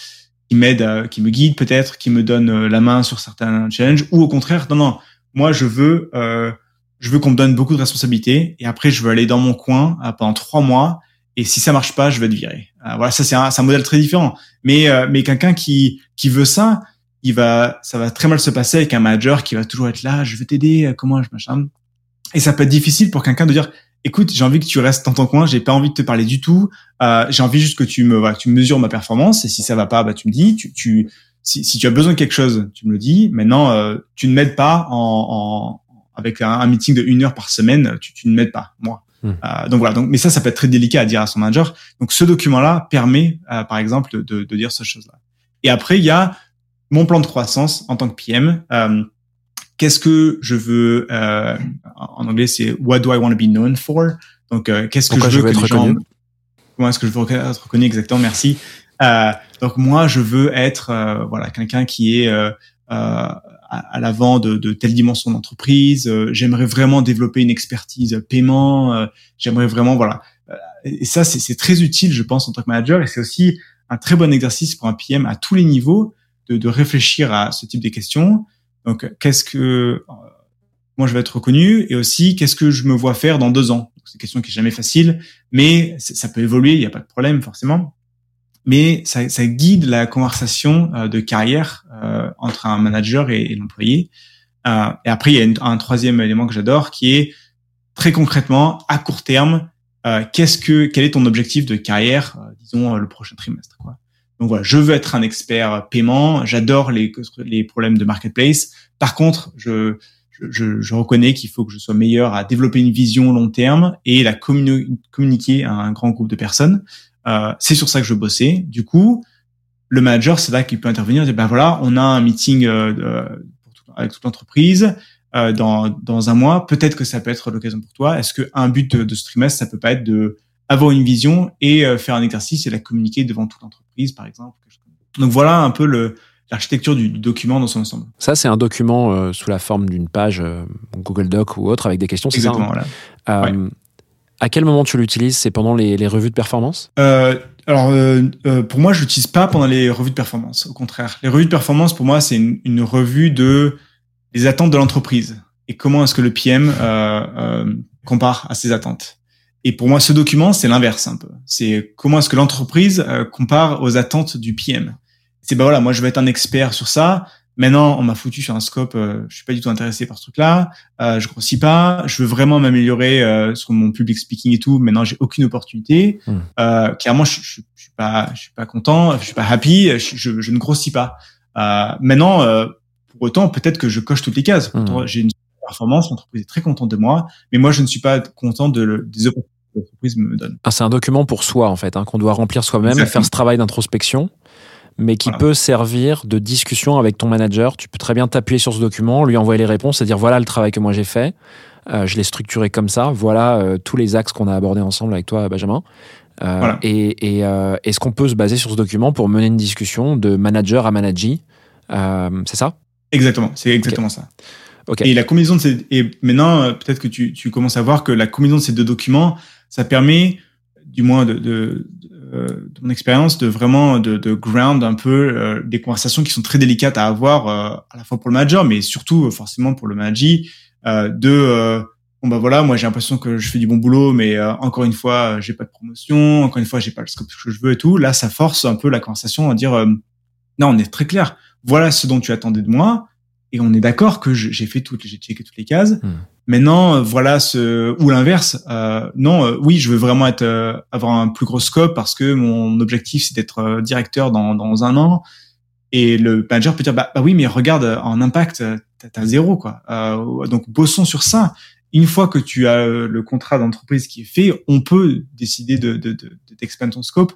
qui m'aide, qui me guide peut-être, qui me donne la main sur certains challenges, ou au contraire, non, non, moi, je veux, euh, je veux qu'on me donne beaucoup de responsabilités et après, je veux aller dans mon coin euh, pendant trois mois. Et si ça marche pas, je vais être viré. Euh, voilà, ça c'est un, un, modèle très différent. Mais euh, mais quelqu'un qui qui veut ça, il va, ça va très mal se passer avec un manager qui va toujours être là. Je veux t'aider. Comment je machin. Et ça peut être difficile pour quelqu'un de dire écoute, j'ai envie que tu restes dans ton coin, j'ai pas envie de te parler du tout. Euh, j'ai envie juste que tu me, voilà, que tu mesures ma performance et si ça va pas, bah tu me dis. Tu, tu si, si tu as besoin de quelque chose, tu me le dis. Maintenant, euh, tu ne m'aides pas en, en avec un, un meeting de une heure par semaine, tu, tu ne m'aides pas, moi. Hmm. Euh, donc voilà. Donc, mais ça, ça peut être très délicat à dire à son manager. Donc ce document-là permet, euh, par exemple, de, de, de dire ces choses-là. Et après, il y a mon plan de croissance en tant que PM. Euh, Qu'est-ce que je veux euh, En anglais, c'est What do I want to be known for? Donc, euh, qu'est-ce que Pourquoi je je veux veux que être les gens Comment est-ce que je veux être reconnu exactement? Merci. Euh, donc moi, je veux être euh, voilà quelqu'un qui est euh, euh, à, à l'avant de, de telle dimension d'entreprise. Euh, J'aimerais vraiment développer une expertise paiement. J'aimerais vraiment voilà. Et ça, c'est très utile, je pense, en tant que manager. Et c'est aussi un très bon exercice pour un PM à tous les niveaux de, de réfléchir à ce type de questions. Donc, qu'est-ce que moi je vais être reconnu et aussi qu'est-ce que je me vois faire dans deux ans? C'est une question qui est jamais facile, mais ça peut évoluer, il n'y a pas de problème forcément. Mais ça, ça guide la conversation euh, de carrière euh, entre un manager et, et l'employé. Euh, et après, il y a une- un troisième élément que j'adore qui est très concrètement, à court terme, euh, qu'est-ce que, quel est ton objectif de carrière, euh, disons le prochain trimestre. Quoi. Donc voilà, je veux être un expert paiement. J'adore les, les problèmes de marketplace. Par contre, je, je, je reconnais qu'il faut que je sois meilleur à développer une vision long terme et la communi- communiquer à un grand groupe de personnes. Euh, c'est sur ça que je bosser. Du coup, le manager, c'est là qu'il peut intervenir. et ben voilà, on a un meeting euh, de- pour tout- avec toute l'entreprise euh, dans, dans un mois. Peut-être que ça peut être l'occasion pour toi. Est-ce que un but de, de ce trimestre, ça peut pas être de avoir une vision et faire un exercice et la communiquer devant toute l'entreprise, par exemple. Donc voilà un peu le l'architecture du, du document dans son ensemble. Ça, c'est un document euh, sous la forme d'une page euh, Google Doc ou autre avec des questions. c'est ça, hein? Voilà. Euh, À quel moment tu l'utilises? C'est pendant les, les revues de performance? Euh, alors euh, euh, pour moi, je l'utilise pas pendant les revues de performance. Au contraire, les revues de performance pour moi, c'est une, une revue de des attentes de l'entreprise et comment est-ce que le PM euh, euh, compare à ses attentes. Et pour moi, ce document, c'est l'inverse un peu. C'est comment est-ce que l'entreprise compare aux attentes du PM. C'est bah voilà, moi je vais être un expert sur ça. Maintenant, on m'a foutu sur un scope, euh, je suis pas du tout intéressé par ce truc-là. Euh, je grossis pas. Je veux vraiment m'améliorer euh, sur mon public speaking et tout. Maintenant, j'ai aucune opportunité. Hmm. Euh, clairement, je, je, je suis pas, je suis pas content. Je suis pas happy. Je, je, je ne grossis pas. Euh, maintenant, euh, pour autant, peut-être que je coche toutes les cases. Hmm. J'ai une performance. L'entreprise est très contente de moi, mais moi, je ne suis pas content de le, des opportunités que l'entreprise me donne. Ah, C'est un document pour soi, en fait, hein, qu'on doit remplir soi-même et faire ce travail d'introspection, mais qui Voilà. peut servir de discussion avec ton manager. Tu peux très bien t'appuyer sur ce document, lui envoyer les réponses et dire voilà le travail que moi j'ai fait. Euh, je l'ai structuré comme ça. Voilà euh, tous les axes qu'on a abordés ensemble avec toi, Benjamin. Euh, Voilà. Et, et, est-ce qu'on peut se baser sur ce document pour mener une discussion de manager à manager? C'est ça? Exactement, c'est exactement ça. Ok. Et la combinaison de ces et maintenant peut-être que tu, tu commences à voir que la combinaison de ces deux documents, ça permet, du moins de, de, euh, de mon expérience, de vraiment de, de ground un peu euh, des conversations qui sont très délicates à avoir euh, à la fois pour le manager, mais surtout euh, forcément pour le manager, euh, de bon bah voilà, moi j'ai l'impression que je fais du bon boulot, mais encore une fois j'ai pas de promotion, encore une fois j'ai pas le scope que je veux et tout. Là, ça force un peu la conversation à dire non, on est très clair. Voilà ce dont tu attendais de moi et on est d'accord que j'ai fait toutes, j'ai checké toutes les cases. Hmm. Maintenant, euh, voilà ce ou l'inverse. Euh, non, euh, oui, je veux vraiment être euh, avoir un plus gros scope parce que mon objectif c'est d'être euh, directeur dans dans un an. Et le manager peut dire bah, bah oui, mais regarde euh, en impact, t'as zéro quoi. Donc bossons sur ça. Une fois que tu as le contrat d'entreprise qui est fait, on peut décider de de de, de d'expandre ton scope.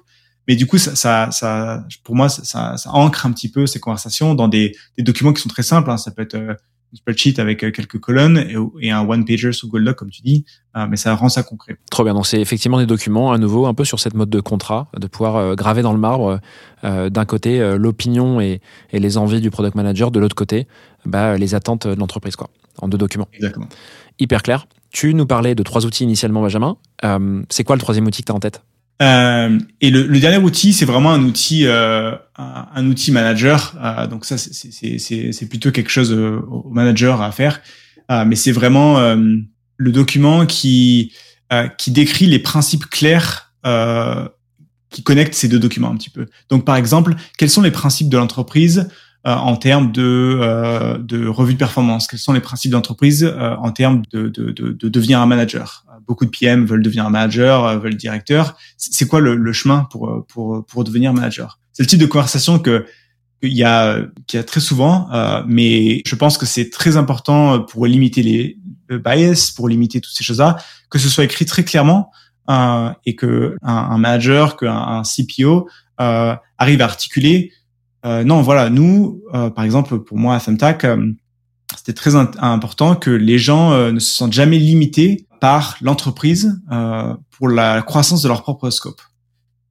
Mais du coup, ça, ça, ça pour moi, ça, ça, ancre un petit peu ces conversations dans des, des documents qui sont très simples. hein. Ça peut être spreadsheet avec euh, quelques colonnes et, un one pager sous Google Doc, comme tu dis, euh, mais ça rend ça concret. Trop bien. Donc, c'est effectivement des documents, à nouveau, un peu sur cette mode de contrat, de pouvoir euh, graver dans le marbre, euh, d'un côté, euh, l'opinion et, et les envies du product manager, de l'autre côté, bah, les attentes de l'entreprise, quoi, en deux documents. Exactement. Hyper clair. Tu nous parlais de trois outils initialement, Benjamin. Euh, c'est quoi le troisième outil que tu as en tête? Euh, et le, le dernier outil, c'est vraiment un outil, euh, un, outil manager. Euh, donc ça, c'est- plutôt quelque chose euh, au manager à faire. Euh, mais c'est vraiment le document qui qui décrit les principes clairs qui connectent ces deux documents un petit peu. Donc par exemple, quels sont les principes de l'entreprise en termes de de revue de performance? Quels sont les principes d'entreprise en termes de, de, de, de devenir un manager? Beaucoup de PM veulent devenir manager, euh, veulent directeur. C'est quoi le, le chemin pour euh, pour pour devenir manager? C'est le type de conversation que qu'il y a qu'il y a très souvent, euh, mais je pense que c'est très important pour limiter les le bias, pour limiter toutes ces choses-là, que ce soit écrit très clairement euh, et que un, un manager, qu'un un CPO euh, arrive à articuler. euh, non, voilà, nous, euh, par exemple, pour moi à Femtac, euh, c'était très important que les gens euh, ne se sentent jamais limités par l'entreprise euh, pour la croissance de leur propre scope.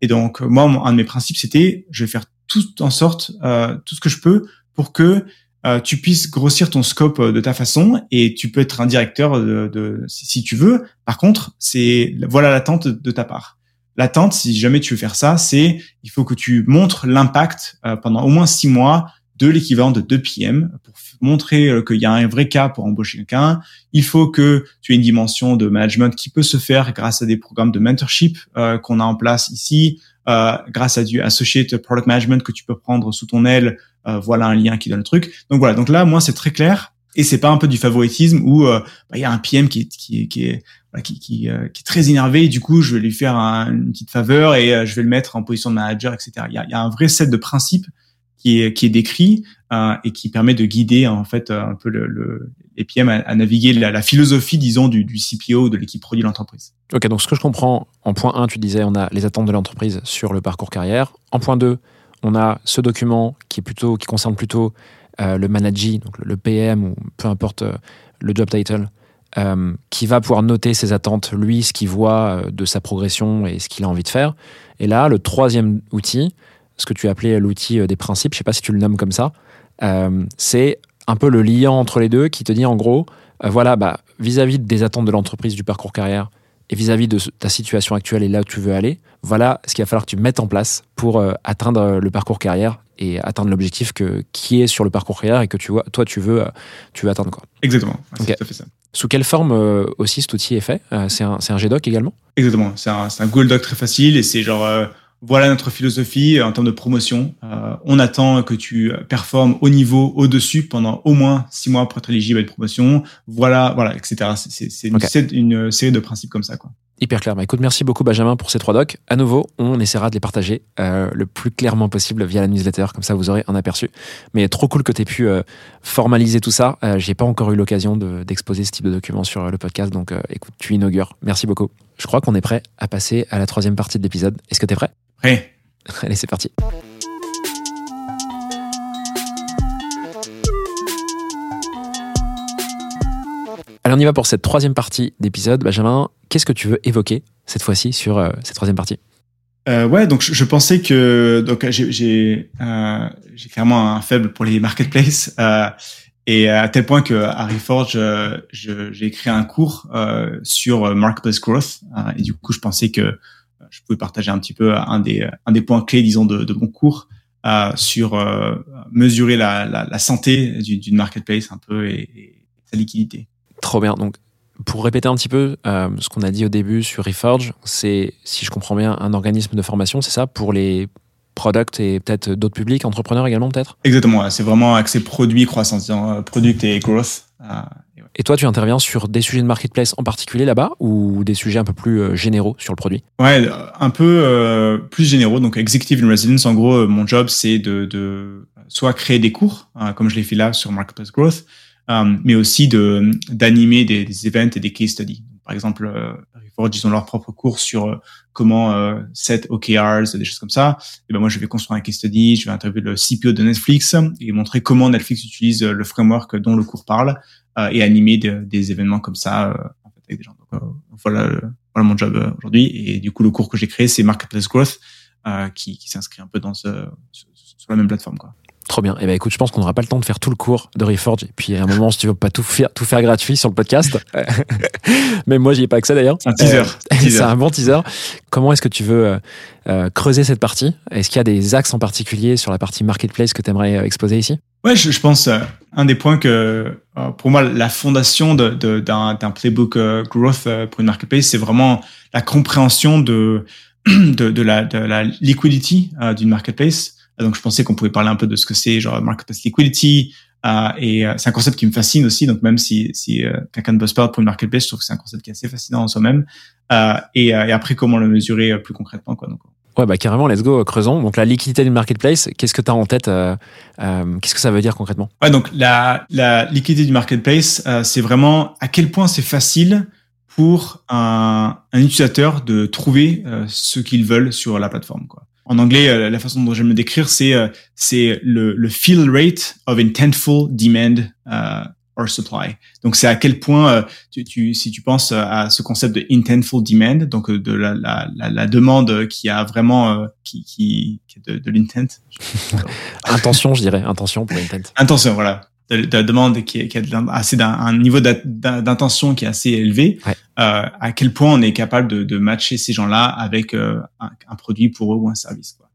Et donc, euh, moi, un de mes principes, c'était, je vais faire tout en sorte, euh, tout ce que je peux pour que euh, tu puisses grossir ton scope de ta façon et tu peux être un directeur de, de- si, tu veux. Par contre, c'est voilà l'attente de ta part. L'attente, si jamais tu veux faire ça, c'est il faut que tu montres l'impact pendant au moins six mois de l'équivalent de 2 PM pour montrer euh, qu'il y a un vrai cas pour embaucher quelqu'un. Il faut que tu aies une dimension de management qui peut se faire grâce à des programmes de mentorship euh, qu'on a en place ici, euh, grâce à du associate product management que tu peux prendre sous ton aile. Euh, voilà un lien qui donne le truc. Donc voilà. Donc là, moi, c'est très clair. Et c'est pas un peu du favoritisme où euh, bah, il y a un PM qui est, qui qui est qui, qui, euh, qui est très énervé et du coup je vais lui faire un- une petite faveur et euh, je vais le mettre en position de manager, etc. Il y a, il y a un vrai set de principes qui est, décrit euh, et qui permet de guider en fait euh, un peu le, PM à, naviguer la, philosophie, disons, du, du CPO, de l'équipe produit de l'entreprise. Ok, donc ce que je comprends, en point 1, tu disais, on a les attentes de l'entreprise sur le parcours carrière. En point 2, on a ce document qui est plutôt, qui concerne plutôt euh, le manager, donc le- PM ou peu importe le job title, qui va pouvoir noter ses attentes, lui, ce qu'il voit de sa progression et ce qu'il a envie de faire. Et là, le troisième outil, ce que tu appelais l'outil euh, des principes, je sais pas si tu le nommes comme ça, euh, c'est un peu le liant entre les deux qui te dit en gros, euh, voilà, bah, vis-à-vis des attentes de l'entreprise du parcours carrière et vis-à-vis de ta situation actuelle et là où tu veux aller, voilà ce qu'il va falloir que tu mettes en place pour euh, atteindre le parcours carrière et atteindre l'objectif que, qui est sur le parcours carrière et que tu vois, toi tu veux, tu veux atteindre. Quoi. Exactement. Ouais, C'est Ok. tout à fait ça. Sous quelle forme euh, aussi cet outil est fait Euh, C'est un, c'est un GDoc également? Exactement. C'est un, c'est un Google Doc très facile et c'est genre, voilà notre philosophie euh, en termes de promotion. Euh, on attend que tu euh, performes au niveau, au-dessus pendant au moins six mois pour être éligible à une promotion. Voilà, voilà, etc. C'est- une, série de principes comme ça, quoi. Hyper clair. Bah, écoute, merci beaucoup Benjamin pour ces trois docs. À nouveau, on essaiera de les partager euh, le plus clairement possible via la newsletter, comme ça vous aurez un aperçu. Mais trop cool que tu aies pu euh, formaliser tout ça. Euh, J'ai pas encore eu l'occasion de- d'exposer ce type de documents sur le podcast, donc euh, écoute, tu inaugures. Merci beaucoup. Je crois qu'on est prêt à passer à la troisième partie de l'épisode. Est-ce que tu es prêt? Allez, c'est parti. Alors on y va pour cette troisième partie d'épisode. Benjamin, qu'est-ce que tu veux évoquer cette fois-ci sur euh, cette troisième partie? Euh, ouais, donc je, je pensais que donc j'ai j'ai euh, clairement un faible pour les marketplaces euh, et à tel point que à Reforge euh, j'ai écrit un cours euh, sur euh, marketplace growth euh, et du coup je pensais que euh, je pouvais partager un petit peu un des un des points clés disons de, de mon cours euh, sur euh, mesurer la, la, la santé du- d'une marketplace un peu et, et sa liquidité. Trop bien. Donc, pour répéter un petit peu euh, ce qu'on a dit au début sur Reforge, c'est, si je comprends bien, un organisme de formation, c'est ça, pour les products et peut-être d'autres publics, entrepreneurs également peut-être? Exactement, c'est vraiment accès produit, croissance, product et growth. Et toi, tu interviens sur des sujets de marketplace en particulier là-bas ou des sujets un peu plus euh, généraux sur le produit? Ouais, un peu euh, plus généraux. Donc, executive in residence, en gros, euh, mon job, c'est de, de soit créer des cours, euh, comme je l'ai fait là sur Marketplace Growth, euh, mais aussi de d'animer des, des events et des case studies. Par exemple, ils ont leur propre cours sur comment euh, set OKRs, des choses comme ça. Et ben moi, je vais construire un case study, je vais interviewer le CPO de Netflix et montrer comment Netflix utilise le framework dont le cours parle et animer de- des événements comme ça euh, avec des gens. Euh, voilà, euh, voilà mon job euh, aujourd'hui. Et du coup, le cours que j'ai créé, c'est Marketplace Growth, euh, qui, qui s'inscrit un peu dans ce, sur la même plateforme. Quoi. Trop bien. Eh ben écoute, je pense qu'on n'aura pas le temps de faire tout le cours de Reforge. Et puis à un moment, si tu veux pas tout faire, tout faire gratuit sur le podcast, même moi, j'y ai pas accès d'ailleurs. C'est un teaser. Euh, Teaser. c'est un bon teaser. Comment est-ce que tu veux euh, euh, creuser cette partie? Est-ce qu'il y a des axes en particulier sur la partie marketplace que tu aimerais exposer ici? Ouais, je, je pense un des points que pour moi la fondation de- de- d'un d'un playbook growth pour une marketplace, c'est vraiment la compréhension de de, de la la liquidity d'une marketplace. Donc je pensais qu'on pouvait parler un peu de ce que c'est genre marketplace liquidity, Euh, et euh, c'est un concept qui me fascine aussi. Donc même si, si euh, quelqu'un ne bosse pas pour une marketplace, je trouve que c'est un concept qui est assez fascinant en soi-même. Et, et après, comment le mesurer plus concrètement quoi. Donc, Ouais, bah carrément, let's go, creusons. Donc la liquidité du marketplace, qu'est-ce que tu as en tête euh, euh, Qu'est-ce que ça veut dire concrètement? Ouais, donc la, la liquidité du marketplace, euh, c'est vraiment à quel point c'est facile pour un, un utilisateur de trouver ce qu'ils veulent sur la plateforme. Quoi. En anglais, euh, la façon dont j'aime le décrire, c'est euh, c'est le, le fill rate of intentful demand euh, or supply. Donc c'est à quel point euh, tu, tu, si tu penses à ce concept de intentful demand, donc de la, la, la, la demande qui a vraiment euh, qui, qui, qui est de, de l'intent, Intention, je dirais, intention pour intent. intention, voilà, de, de la demande qui, est, qui a assez d'un un niveau d'intention qui est assez élevé. Ouais. Euh, à quel point on est capable de, de matcher ces gens-là avec euh, un, un produit pour eux ou un service. Quoi.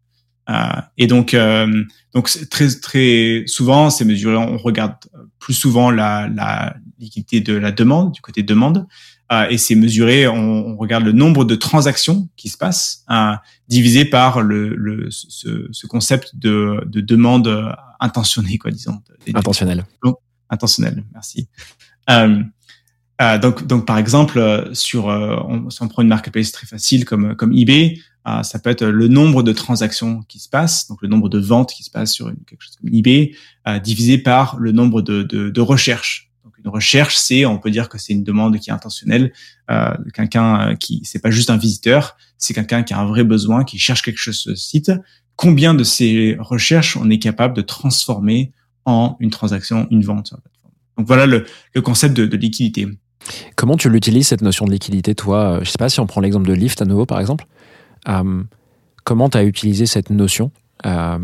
Euh, et donc, euh, donc très très souvent, c'est mesuré. On regarde plus souvent la, la liquidité de la demande du côté demande, euh, et c'est mesuré. On, on regarde le nombre de transactions qui se passent euh, divisé par le, le ce, ce concept de, de demande intentionnée, quoi, disons. Intentionnel. Intentionnelle. Merci. Euh, euh, donc, donc par exemple, sur, on, si on prend une marketplace très facile comme comme eBay, ça peut être le nombre de transactions qui se passent, donc le nombre de ventes qui se passent sur une, quelque chose comme eBay, divisé par le nombre de, de, de recherches. Recherche, c'est, on peut dire que c'est une demande qui est intentionnelle, euh, quelqu'un euh, qui, c'est pas juste un visiteur, c'est quelqu'un qui a un vrai besoin, qui cherche quelque chose sur ce site. Combien de ces recherches on est capable de transformer en une transaction, une vente sur la plateforme? Donc voilà le, le concept de, liquidité. Comment tu l'utilises cette notion de liquidité, toi? Euh, Je sais pas si on prend l'exemple de Lyft à nouveau, par exemple. Comment tu as utilisé cette notion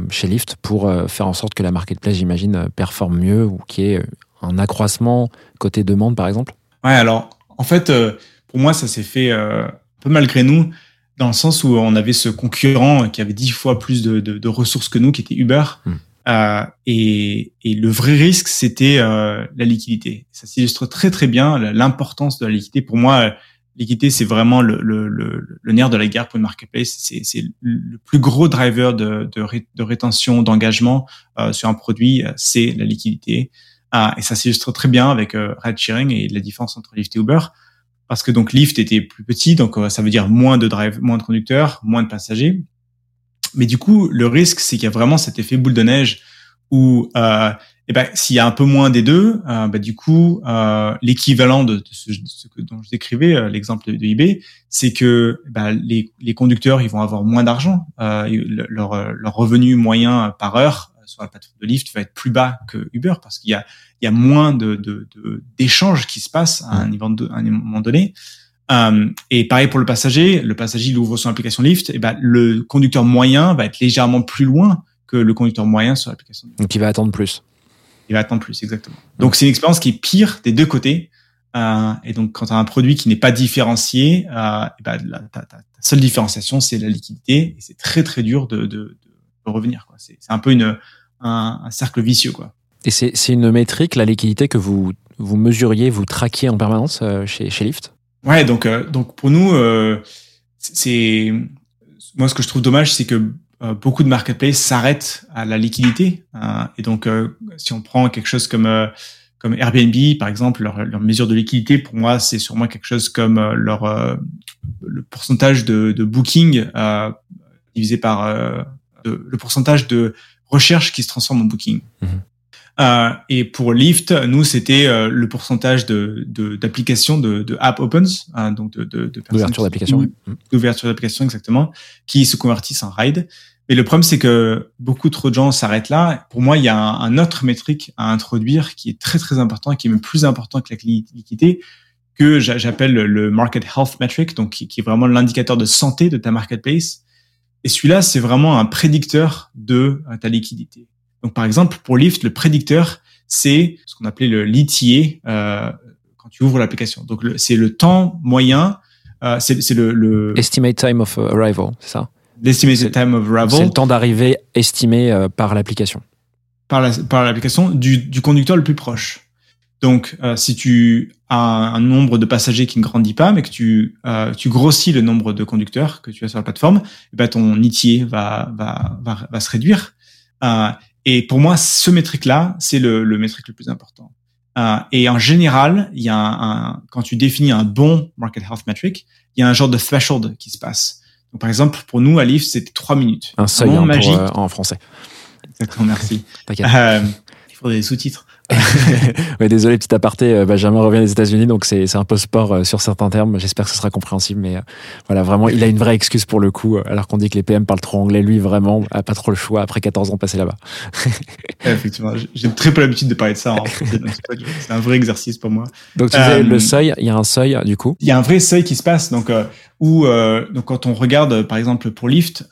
chez Lyft pour faire en sorte que la marketplace, j'imagine, performe mieux ou qu'il y ait un accroissement côté demande, par exemple? Ouais, alors en fait, euh, pour moi, ça s'est fait euh, un peu malgré nous, dans le sens où on avait ce concurrent qui avait dix fois plus de, de, de ressources que nous, qui était Uber. Hmm. Euh, et, et le vrai risque, c'était euh, la liquidité. Ça s'illustre très très bien l'importance de la liquidité. Pour moi, euh, liquidité, c'est vraiment le, le, le, le nerf de la guerre pour une marketplace. C'est le plus gros driver de, de, ré- de rétention, d'engagement euh, sur un produit, euh, c'est la liquidité. Ah, et ça s'illustre très bien avec euh, ride sharing et la différence entre Lyft et Uber. Parce que donc Lyft était plus petit, donc euh, ça veut dire moins de drive, moins de conducteurs, moins de passagers. Mais du coup, le risque, c'est qu'il y a vraiment cet effet boule de neige où, euh, eh ben, s'il y a un peu moins des deux, euh, bah, du coup, euh, l'équivalent de, de ce, de ce dont je décrivais, l'exemple de, de eBay, c'est que bah, les, les conducteurs, ils vont avoir moins d'argent. Leur, leur revenu moyen par heure sur la plateforme de Lyft va être plus bas que Uber parce qu'il y a, il y a moins de, de, de- d'échanges qui se passent à un, niveau de- à un moment donné. Euh, et pareil pour le passager, le passager il ouvre son application Lyft, et ben le conducteur moyen va être légèrement plus loin que le conducteur moyen sur l'application. Lyft. Donc il va attendre plus. Il va attendre plus, exactement. Donc c'est une expérience qui est pire des deux côtés. Euh, et donc quand tu as un produit qui n'est pas différencié, euh, et ben, la, ta, ta- ta seule différenciation c'est la liquidité, et c'est très très dur de, de, de, de revenir. C'est un peu une, un, un cercle vicieux. quoi. Et c'est une métrique, la liquidité, que vous, vous mesuriez, vous traquiez en permanence euh, chez, chez Lyft? Ouais, donc euh, donc pour nous, euh, c'est moi ce que je trouve dommage, c'est que euh, beaucoup de marketplaces s'arrêtent à la liquidité. euh, et donc euh, si on prend quelque chose comme euh, comme Airbnb par exemple, leur, leur mesure de liquidité, pour moi, c'est sûrement quelque chose comme leur euh, le pourcentage de, de booking euh, divisé par euh, de- le pourcentage de recherche qui se transforme en booking. Mhm. Euh, et pour Lyft, nous, c'était euh, le pourcentage de de- d'applications de, de, app opens, hein, donc de, de, D'ouverture d'application. ouais. Mm. d'ouverture d'application exactement, qui se convertissent en ride. Mais le problème, c'est que beaucoup trop de gens s'arrêtent là. Pour moi, il y a un, un autre métrique à introduire qui est très très important, qui est même plus important que la li- liquidité, que j'a- j'appelle le- le market health metric, donc qui, qui est vraiment l'indicateur de santé de ta marketplace. Et celui-là, c'est vraiment un prédicteur de euh, ta liquidité. Donc, par exemple, pour Lyft, le prédicteur, c'est ce qu'on appelait le l'ETA euh, quand tu ouvres l'application. Donc, c'est le temps moyen, euh, c'est c'est le, le Estimate time of arrival, c'est ça? L'estimated time of C'est arrival le temps d'arrivée estimé euh, par l'application. par la- par l'application du, du conducteur le plus proche. Donc, euh, si tu as un, un nombre de passagers qui ne grandit pas, mais que tu, euh, tu grossis le nombre de conducteurs que tu as sur la plateforme, eh ben ton ETA va, va, va, va se réduire. Euh, Et pour moi, ce métrique-là, c'est le, le métrique le plus important. Euh, et en général, il y a un, un- quand tu définis un bon market health metric, il y a un genre de threshold qui se passe. Donc, par exemple, pour nous, à Leaf, c'était trois minutes. Un seuil moment hein, magique. euh, en français. Exactement, merci. T'inquiète. Euh, il faudrait des sous-titres. Ouais, désolé, petit aparté, euh, Benjamin revient des États-Unis, donc c'est un peu sport euh, sur certains termes. J'espère que ce sera compréhensible, mais euh, voilà, vraiment, il a une vraie excuse pour le coup, alors qu'on dit que les PM parlent trop anglais. Lui, vraiment, a pas trop le choix après 14 ans passés là-bas. Effectivement, j'ai- très peu l'habitude de parler de ça. en donc c'est un vrai exercice pour moi. Donc, tu disais, Euh, le seuil, il y a un seuil, du coup? il y a un vrai seuil qui se passe. Donc, euh, où, euh, donc quand on regarde, par exemple, pour Lyft,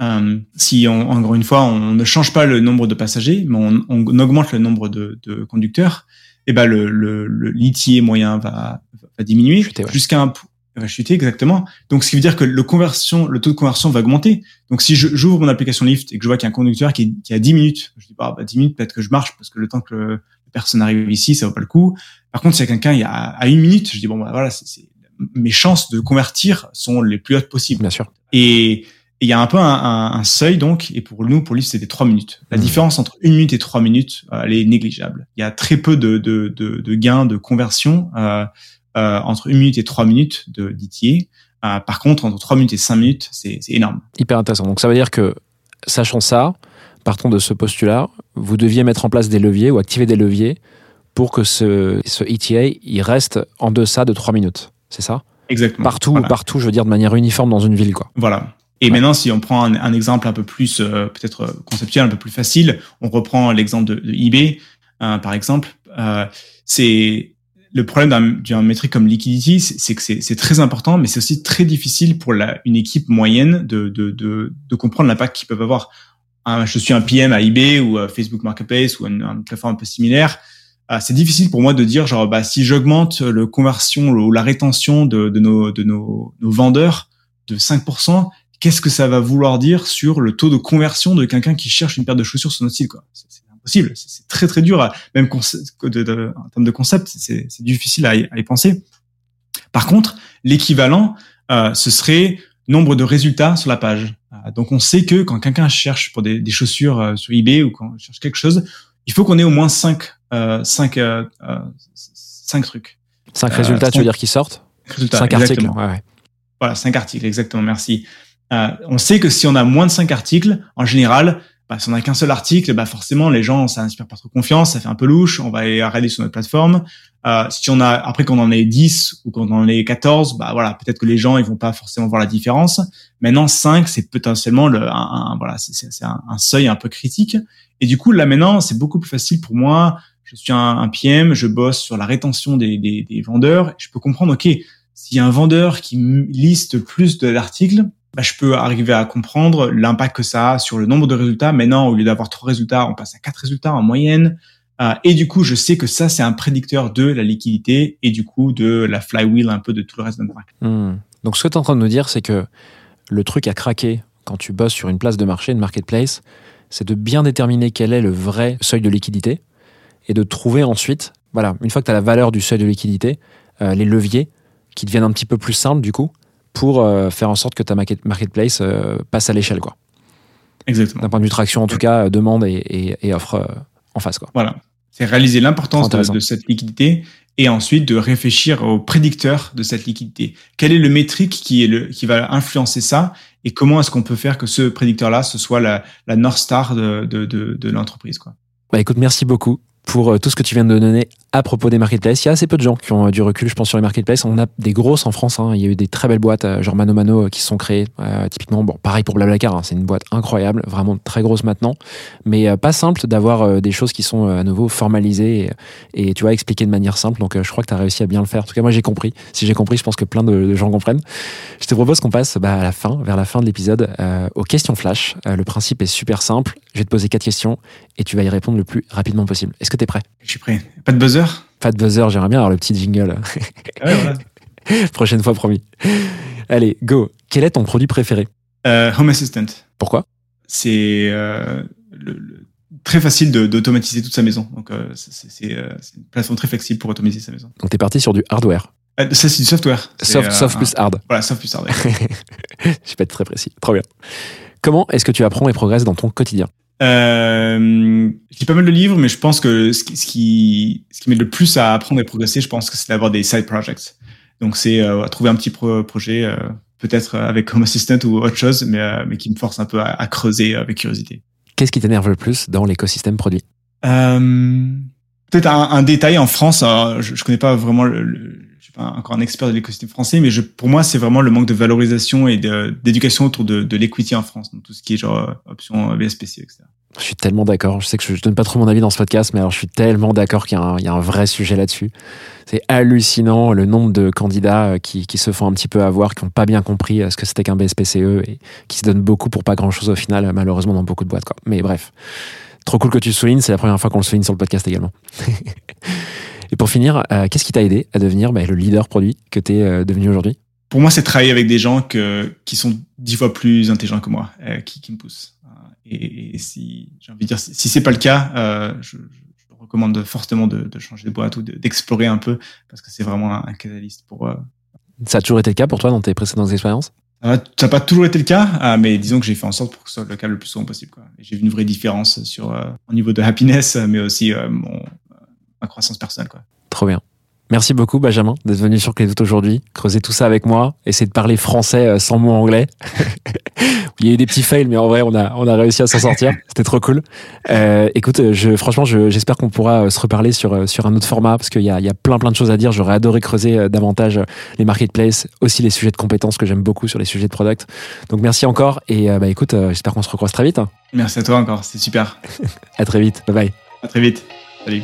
si on, encore une fois, on ne change pas le nombre de passagers, mais on, on augmente le nombre de, de conducteurs, et ben le, le, le litier moyen va, va diminuer ouais. jusqu'à un va chuter exactement. Donc, ce qui veut dire que le conversion, le taux de conversion va augmenter. Donc, si j'ouvre mon application Lyft et que je vois qu'il y a un conducteur qui, est- qui a 10 minutes, je dis bah, bah 10 minutes, peut-être que je marche parce que le temps que le, la personne arrive ici, ça vaut pas le coup. Par contre, s'il y a quelqu'un il y a à une minute, je dis bon bah voilà, c'est- mes chances de convertir sont les plus hautes possibles. Bien sûr. Et et il y a un peu un, un- un seuil donc, et pour nous, pour lui, c'était trois minutes. La Mhm. différence entre une minute et trois minutes, euh, elle est négligeable. Il y a très peu de, de, de, de gains de conversion euh, euh, entre une minute et trois minutes de d'ITA. Euh, par contre, entre trois minutes et cinq minutes, c'est énorme. Hyper intéressant. Donc, ça veut dire que, sachant ça, partons de ce postulat, vous deviez mettre en place des leviers ou activer des leviers pour que ce, ce ETA, il reste en deçà de 3 minutes. C'est ça? Exactement. Partout, Voilà. partout, je veux dire, de manière uniforme dans une ville, quoi. Voilà. Et Ouais. maintenant, si on prend un, un exemple un peu plus euh, peut-être euh, conceptuel, un peu plus facile, on reprend l'exemple de, de eBay, euh, par exemple. Euh, c'est le problème d'un d'un métrique comme liquidity, c'est que c'est très important, mais c'est aussi très difficile pour la, une équipe moyenne de, de, de, de comprendre l'impact qu'ils peuvent avoir. Un- je suis un PM à eBay ou à Facebook Marketplace ou une, une plateforme un peu similaire. Euh, c'est difficile pour moi de dire genre bah si j'augmente le conversion ou la rétention de, de nos de nos, nos vendeurs de 5%, qu'est-ce que ça va vouloir dire sur le taux de conversion de quelqu'un qui cherche une paire de chaussures sur notre site quoi C'est impossible, c'est très très dur, à, même conce- de, de- en termes de concept, c'est difficile à y, à y penser. Par contre, l'équivalent, euh, ce serait nombre de résultats sur la page. Euh, donc on sait que quand quelqu'un cherche pour des, des chaussures euh, sur eBay ou quand on cherche quelque chose, il faut qu'on ait au moins cinq, euh, cinq, cinq trucs. 5 Euh, résultats, tu veux dire, qui sortent? Résultats, 5 articles. exactement. Ouais, ouais. Voilà, cinq articles, exactement, merci. Euh, on sait que si on a moins de cinq articles, en général, bah, si on n'a qu'un seul article, bah forcément les gens, ça inspire pas trop confiance, ça fait un peu louche, on va aller regarder sur notre plateforme. Euh, si on a après qu'on en ait 10 ou qu'on en ait 14, bah voilà, peut-être que les gens ils vont pas forcément voir la différence. Maintenant 5, c'est potentiellement le un, voilà, c'est un, un seuil un peu critique. Et du coup là maintenant, c'est beaucoup plus facile pour moi. Je suis un, un PM, je bosse sur la rétention des, des, des vendeurs. Je peux comprendre, ok, s'il y a un vendeur qui liste plus d'articles, bah, je peux arriver à comprendre l'impact que ça a sur le nombre de résultats. Maintenant, au lieu d'avoir trois résultats, on passe à quatre résultats en moyenne. Euh, et du coup, je sais que ça, c'est un prédicteur de la liquidité et du coup de la flywheel un peu de tout le reste notre marque. Hmm. Donc, ce que tu es en train de nous dire, c'est que le truc à craquer quand tu bosses sur une place de marché, une marketplace, c'est de bien déterminer quel est le vrai seuil de liquidité et de trouver ensuite, voilà, une fois que tu as la valeur du seuil de liquidité, euh, les leviers qui deviennent un petit peu plus simples du coup pour euh, faire en sorte que ta market- marketplace euh, passe à l'échelle, quoi. Exactement. D'un point de vue traction, en tout cas, euh, demande et, et- et offre en face, quoi. Voilà. C'est réaliser l'importance de, cette liquidité et ensuite de réfléchir aux prédicteurs de cette liquidité. Quel est le métrique qui est le, qui va influencer ça et comment est-ce qu'on peut faire que ce prédicteur-là, ce soit la, la North Star de, de, de, de l'entreprise, quoi? Bah écoute, merci beaucoup pour tout ce que tu viens de donner à propos des marketplaces. Il y a assez peu de gens qui ont euh, du recul, je pense, sur les marketplaces. On a des grosses en France. hein. Il y a eu des très belles boîtes, euh, genre Mano Mano, euh, qui se sont créées. Typiquement, bon, pareil pour Blablacar. hein. C'est une boîte incroyable, vraiment très grosse maintenant, mais pas simple d'avoir des choses qui sont à nouveau formalisées et, tu vois expliquées de manière simple. Donc, je crois que tu as réussi à bien le faire. En tout cas, moi, j'ai compris. Si j'ai compris, je pense que plein de, gens comprennent. Je te propose qu'on passe bah, à la fin, vers la fin de l'épisode, aux questions flash. Le principe est super simple. Je vais te poser quatre questions et tu vas y répondre le plus rapidement possible. Est-ce que tu es prêt? Je suis prêt. Pas de buzzer? Pas de buzzer, j'aimerais bien avoir le petit jingle. Ouais, voilà. Prochaine fois, promis. Allez, go. Quel est ton produit préféré? Euh, Home Assistant. Pourquoi? C'est euh, le- le- très facile d'automatiser toute sa maison. Donc, euh, c'est- une plateforme très flexible pour automatiser sa maison. Donc, t'es parti sur du hardware. Ça, c'est du software. Soft, plus hard. Voilà, soft plus hardware. Je vais pas être très précis. Trop bien. Comment est-ce que tu apprends et progresses dans ton quotidien? Euh, je lis pas mal de livres, mais je pense que ce qui, ce qui, ce qui m'aide le plus à apprendre et progresser, je pense que c'est d'avoir des side projects. Donc c'est euh, trouver un petit pro projet, euh, peut-être avec Home Assistant ou autre chose, mais, euh, mais qui me force un peu à, à creuser avec curiosité. Qu'est-ce qui t'énerve le plus dans l'écosystème produit? Euh, peut-être un, un détail en France. je, je connais pas vraiment le, le- je suis pas encore un expert de l'écosystème français, mais je, pour moi, c'est vraiment le manque de valorisation et d'éducation autour de, de en France, donc tout ce qui est genre euh, option euh, BSPC, etc. Je suis tellement d'accord. Je sais que je, je donne pas trop mon avis dans ce podcast, mais alors je suis tellement d'accord qu'il y, a un- vrai sujet là-dessus. C'est hallucinant le nombre de candidats euh, qui, se font un petit peu avoir, qui n'ont pas bien compris euh, ce que c'était qu'un BSPCE et qui se donnent beaucoup pour pas grand-chose au final, euh, malheureusement dans beaucoup de boîtes. Quoi. Mais bref, trop cool que tu soulignes. C'est la première fois qu'on le souligne sur le podcast également. et pour finir, euh, qu'est-ce qui t'a aidé à devenir bah, le leader produit que tu es devenu aujourd'hui? Pour moi, c'est travailler avec des gens que, qui sont dix fois plus intelligents que moi, euh, qui, qui me poussent. Euh, Et, et si, j'ai envie de dire, si, si c'est pas le cas, euh, je, recommande fortement de, de changer de boîte ou de- d'explorer un peu, parce que c'est vraiment un, un catalyste pour, euh, Ça a toujours été le cas pour toi dans tes précédentes expériences? Euh, Ça n'a pas toujours été le cas, euh, mais disons que j'ai fait en sorte pour que ce soit le cas le plus souvent possible. quoi. J'ai vu une vraie différence sur euh, au niveau de happiness, mais aussi euh, mon, euh, ma croissance personnelle. Quoi. Trop bien. Merci beaucoup, Benjamin, d'être venu sur Clé Doute aujourd'hui, creuser tout ça avec moi, essayer de parler français euh, sans mots anglais. Il y a eu des petits fails, mais en vrai, on a, on a réussi à s'en sortir. C'était trop cool. Euh, écoute, je, franchement, je- j'espère qu'on pourra euh, se reparler sur, euh, sur un autre format, parce qu'il y a, il y a plein, plein de choses à dire. J'aurais adoré creuser euh, davantage euh, les marketplaces, aussi les sujets de compétences que j'aime beaucoup sur les sujets de product. Donc, merci encore. Et euh, bah, écoute, euh, j'espère qu'on se recroise très vite. Merci à toi encore, c'est super. À très vite. Bye bye. À très vite. Salut.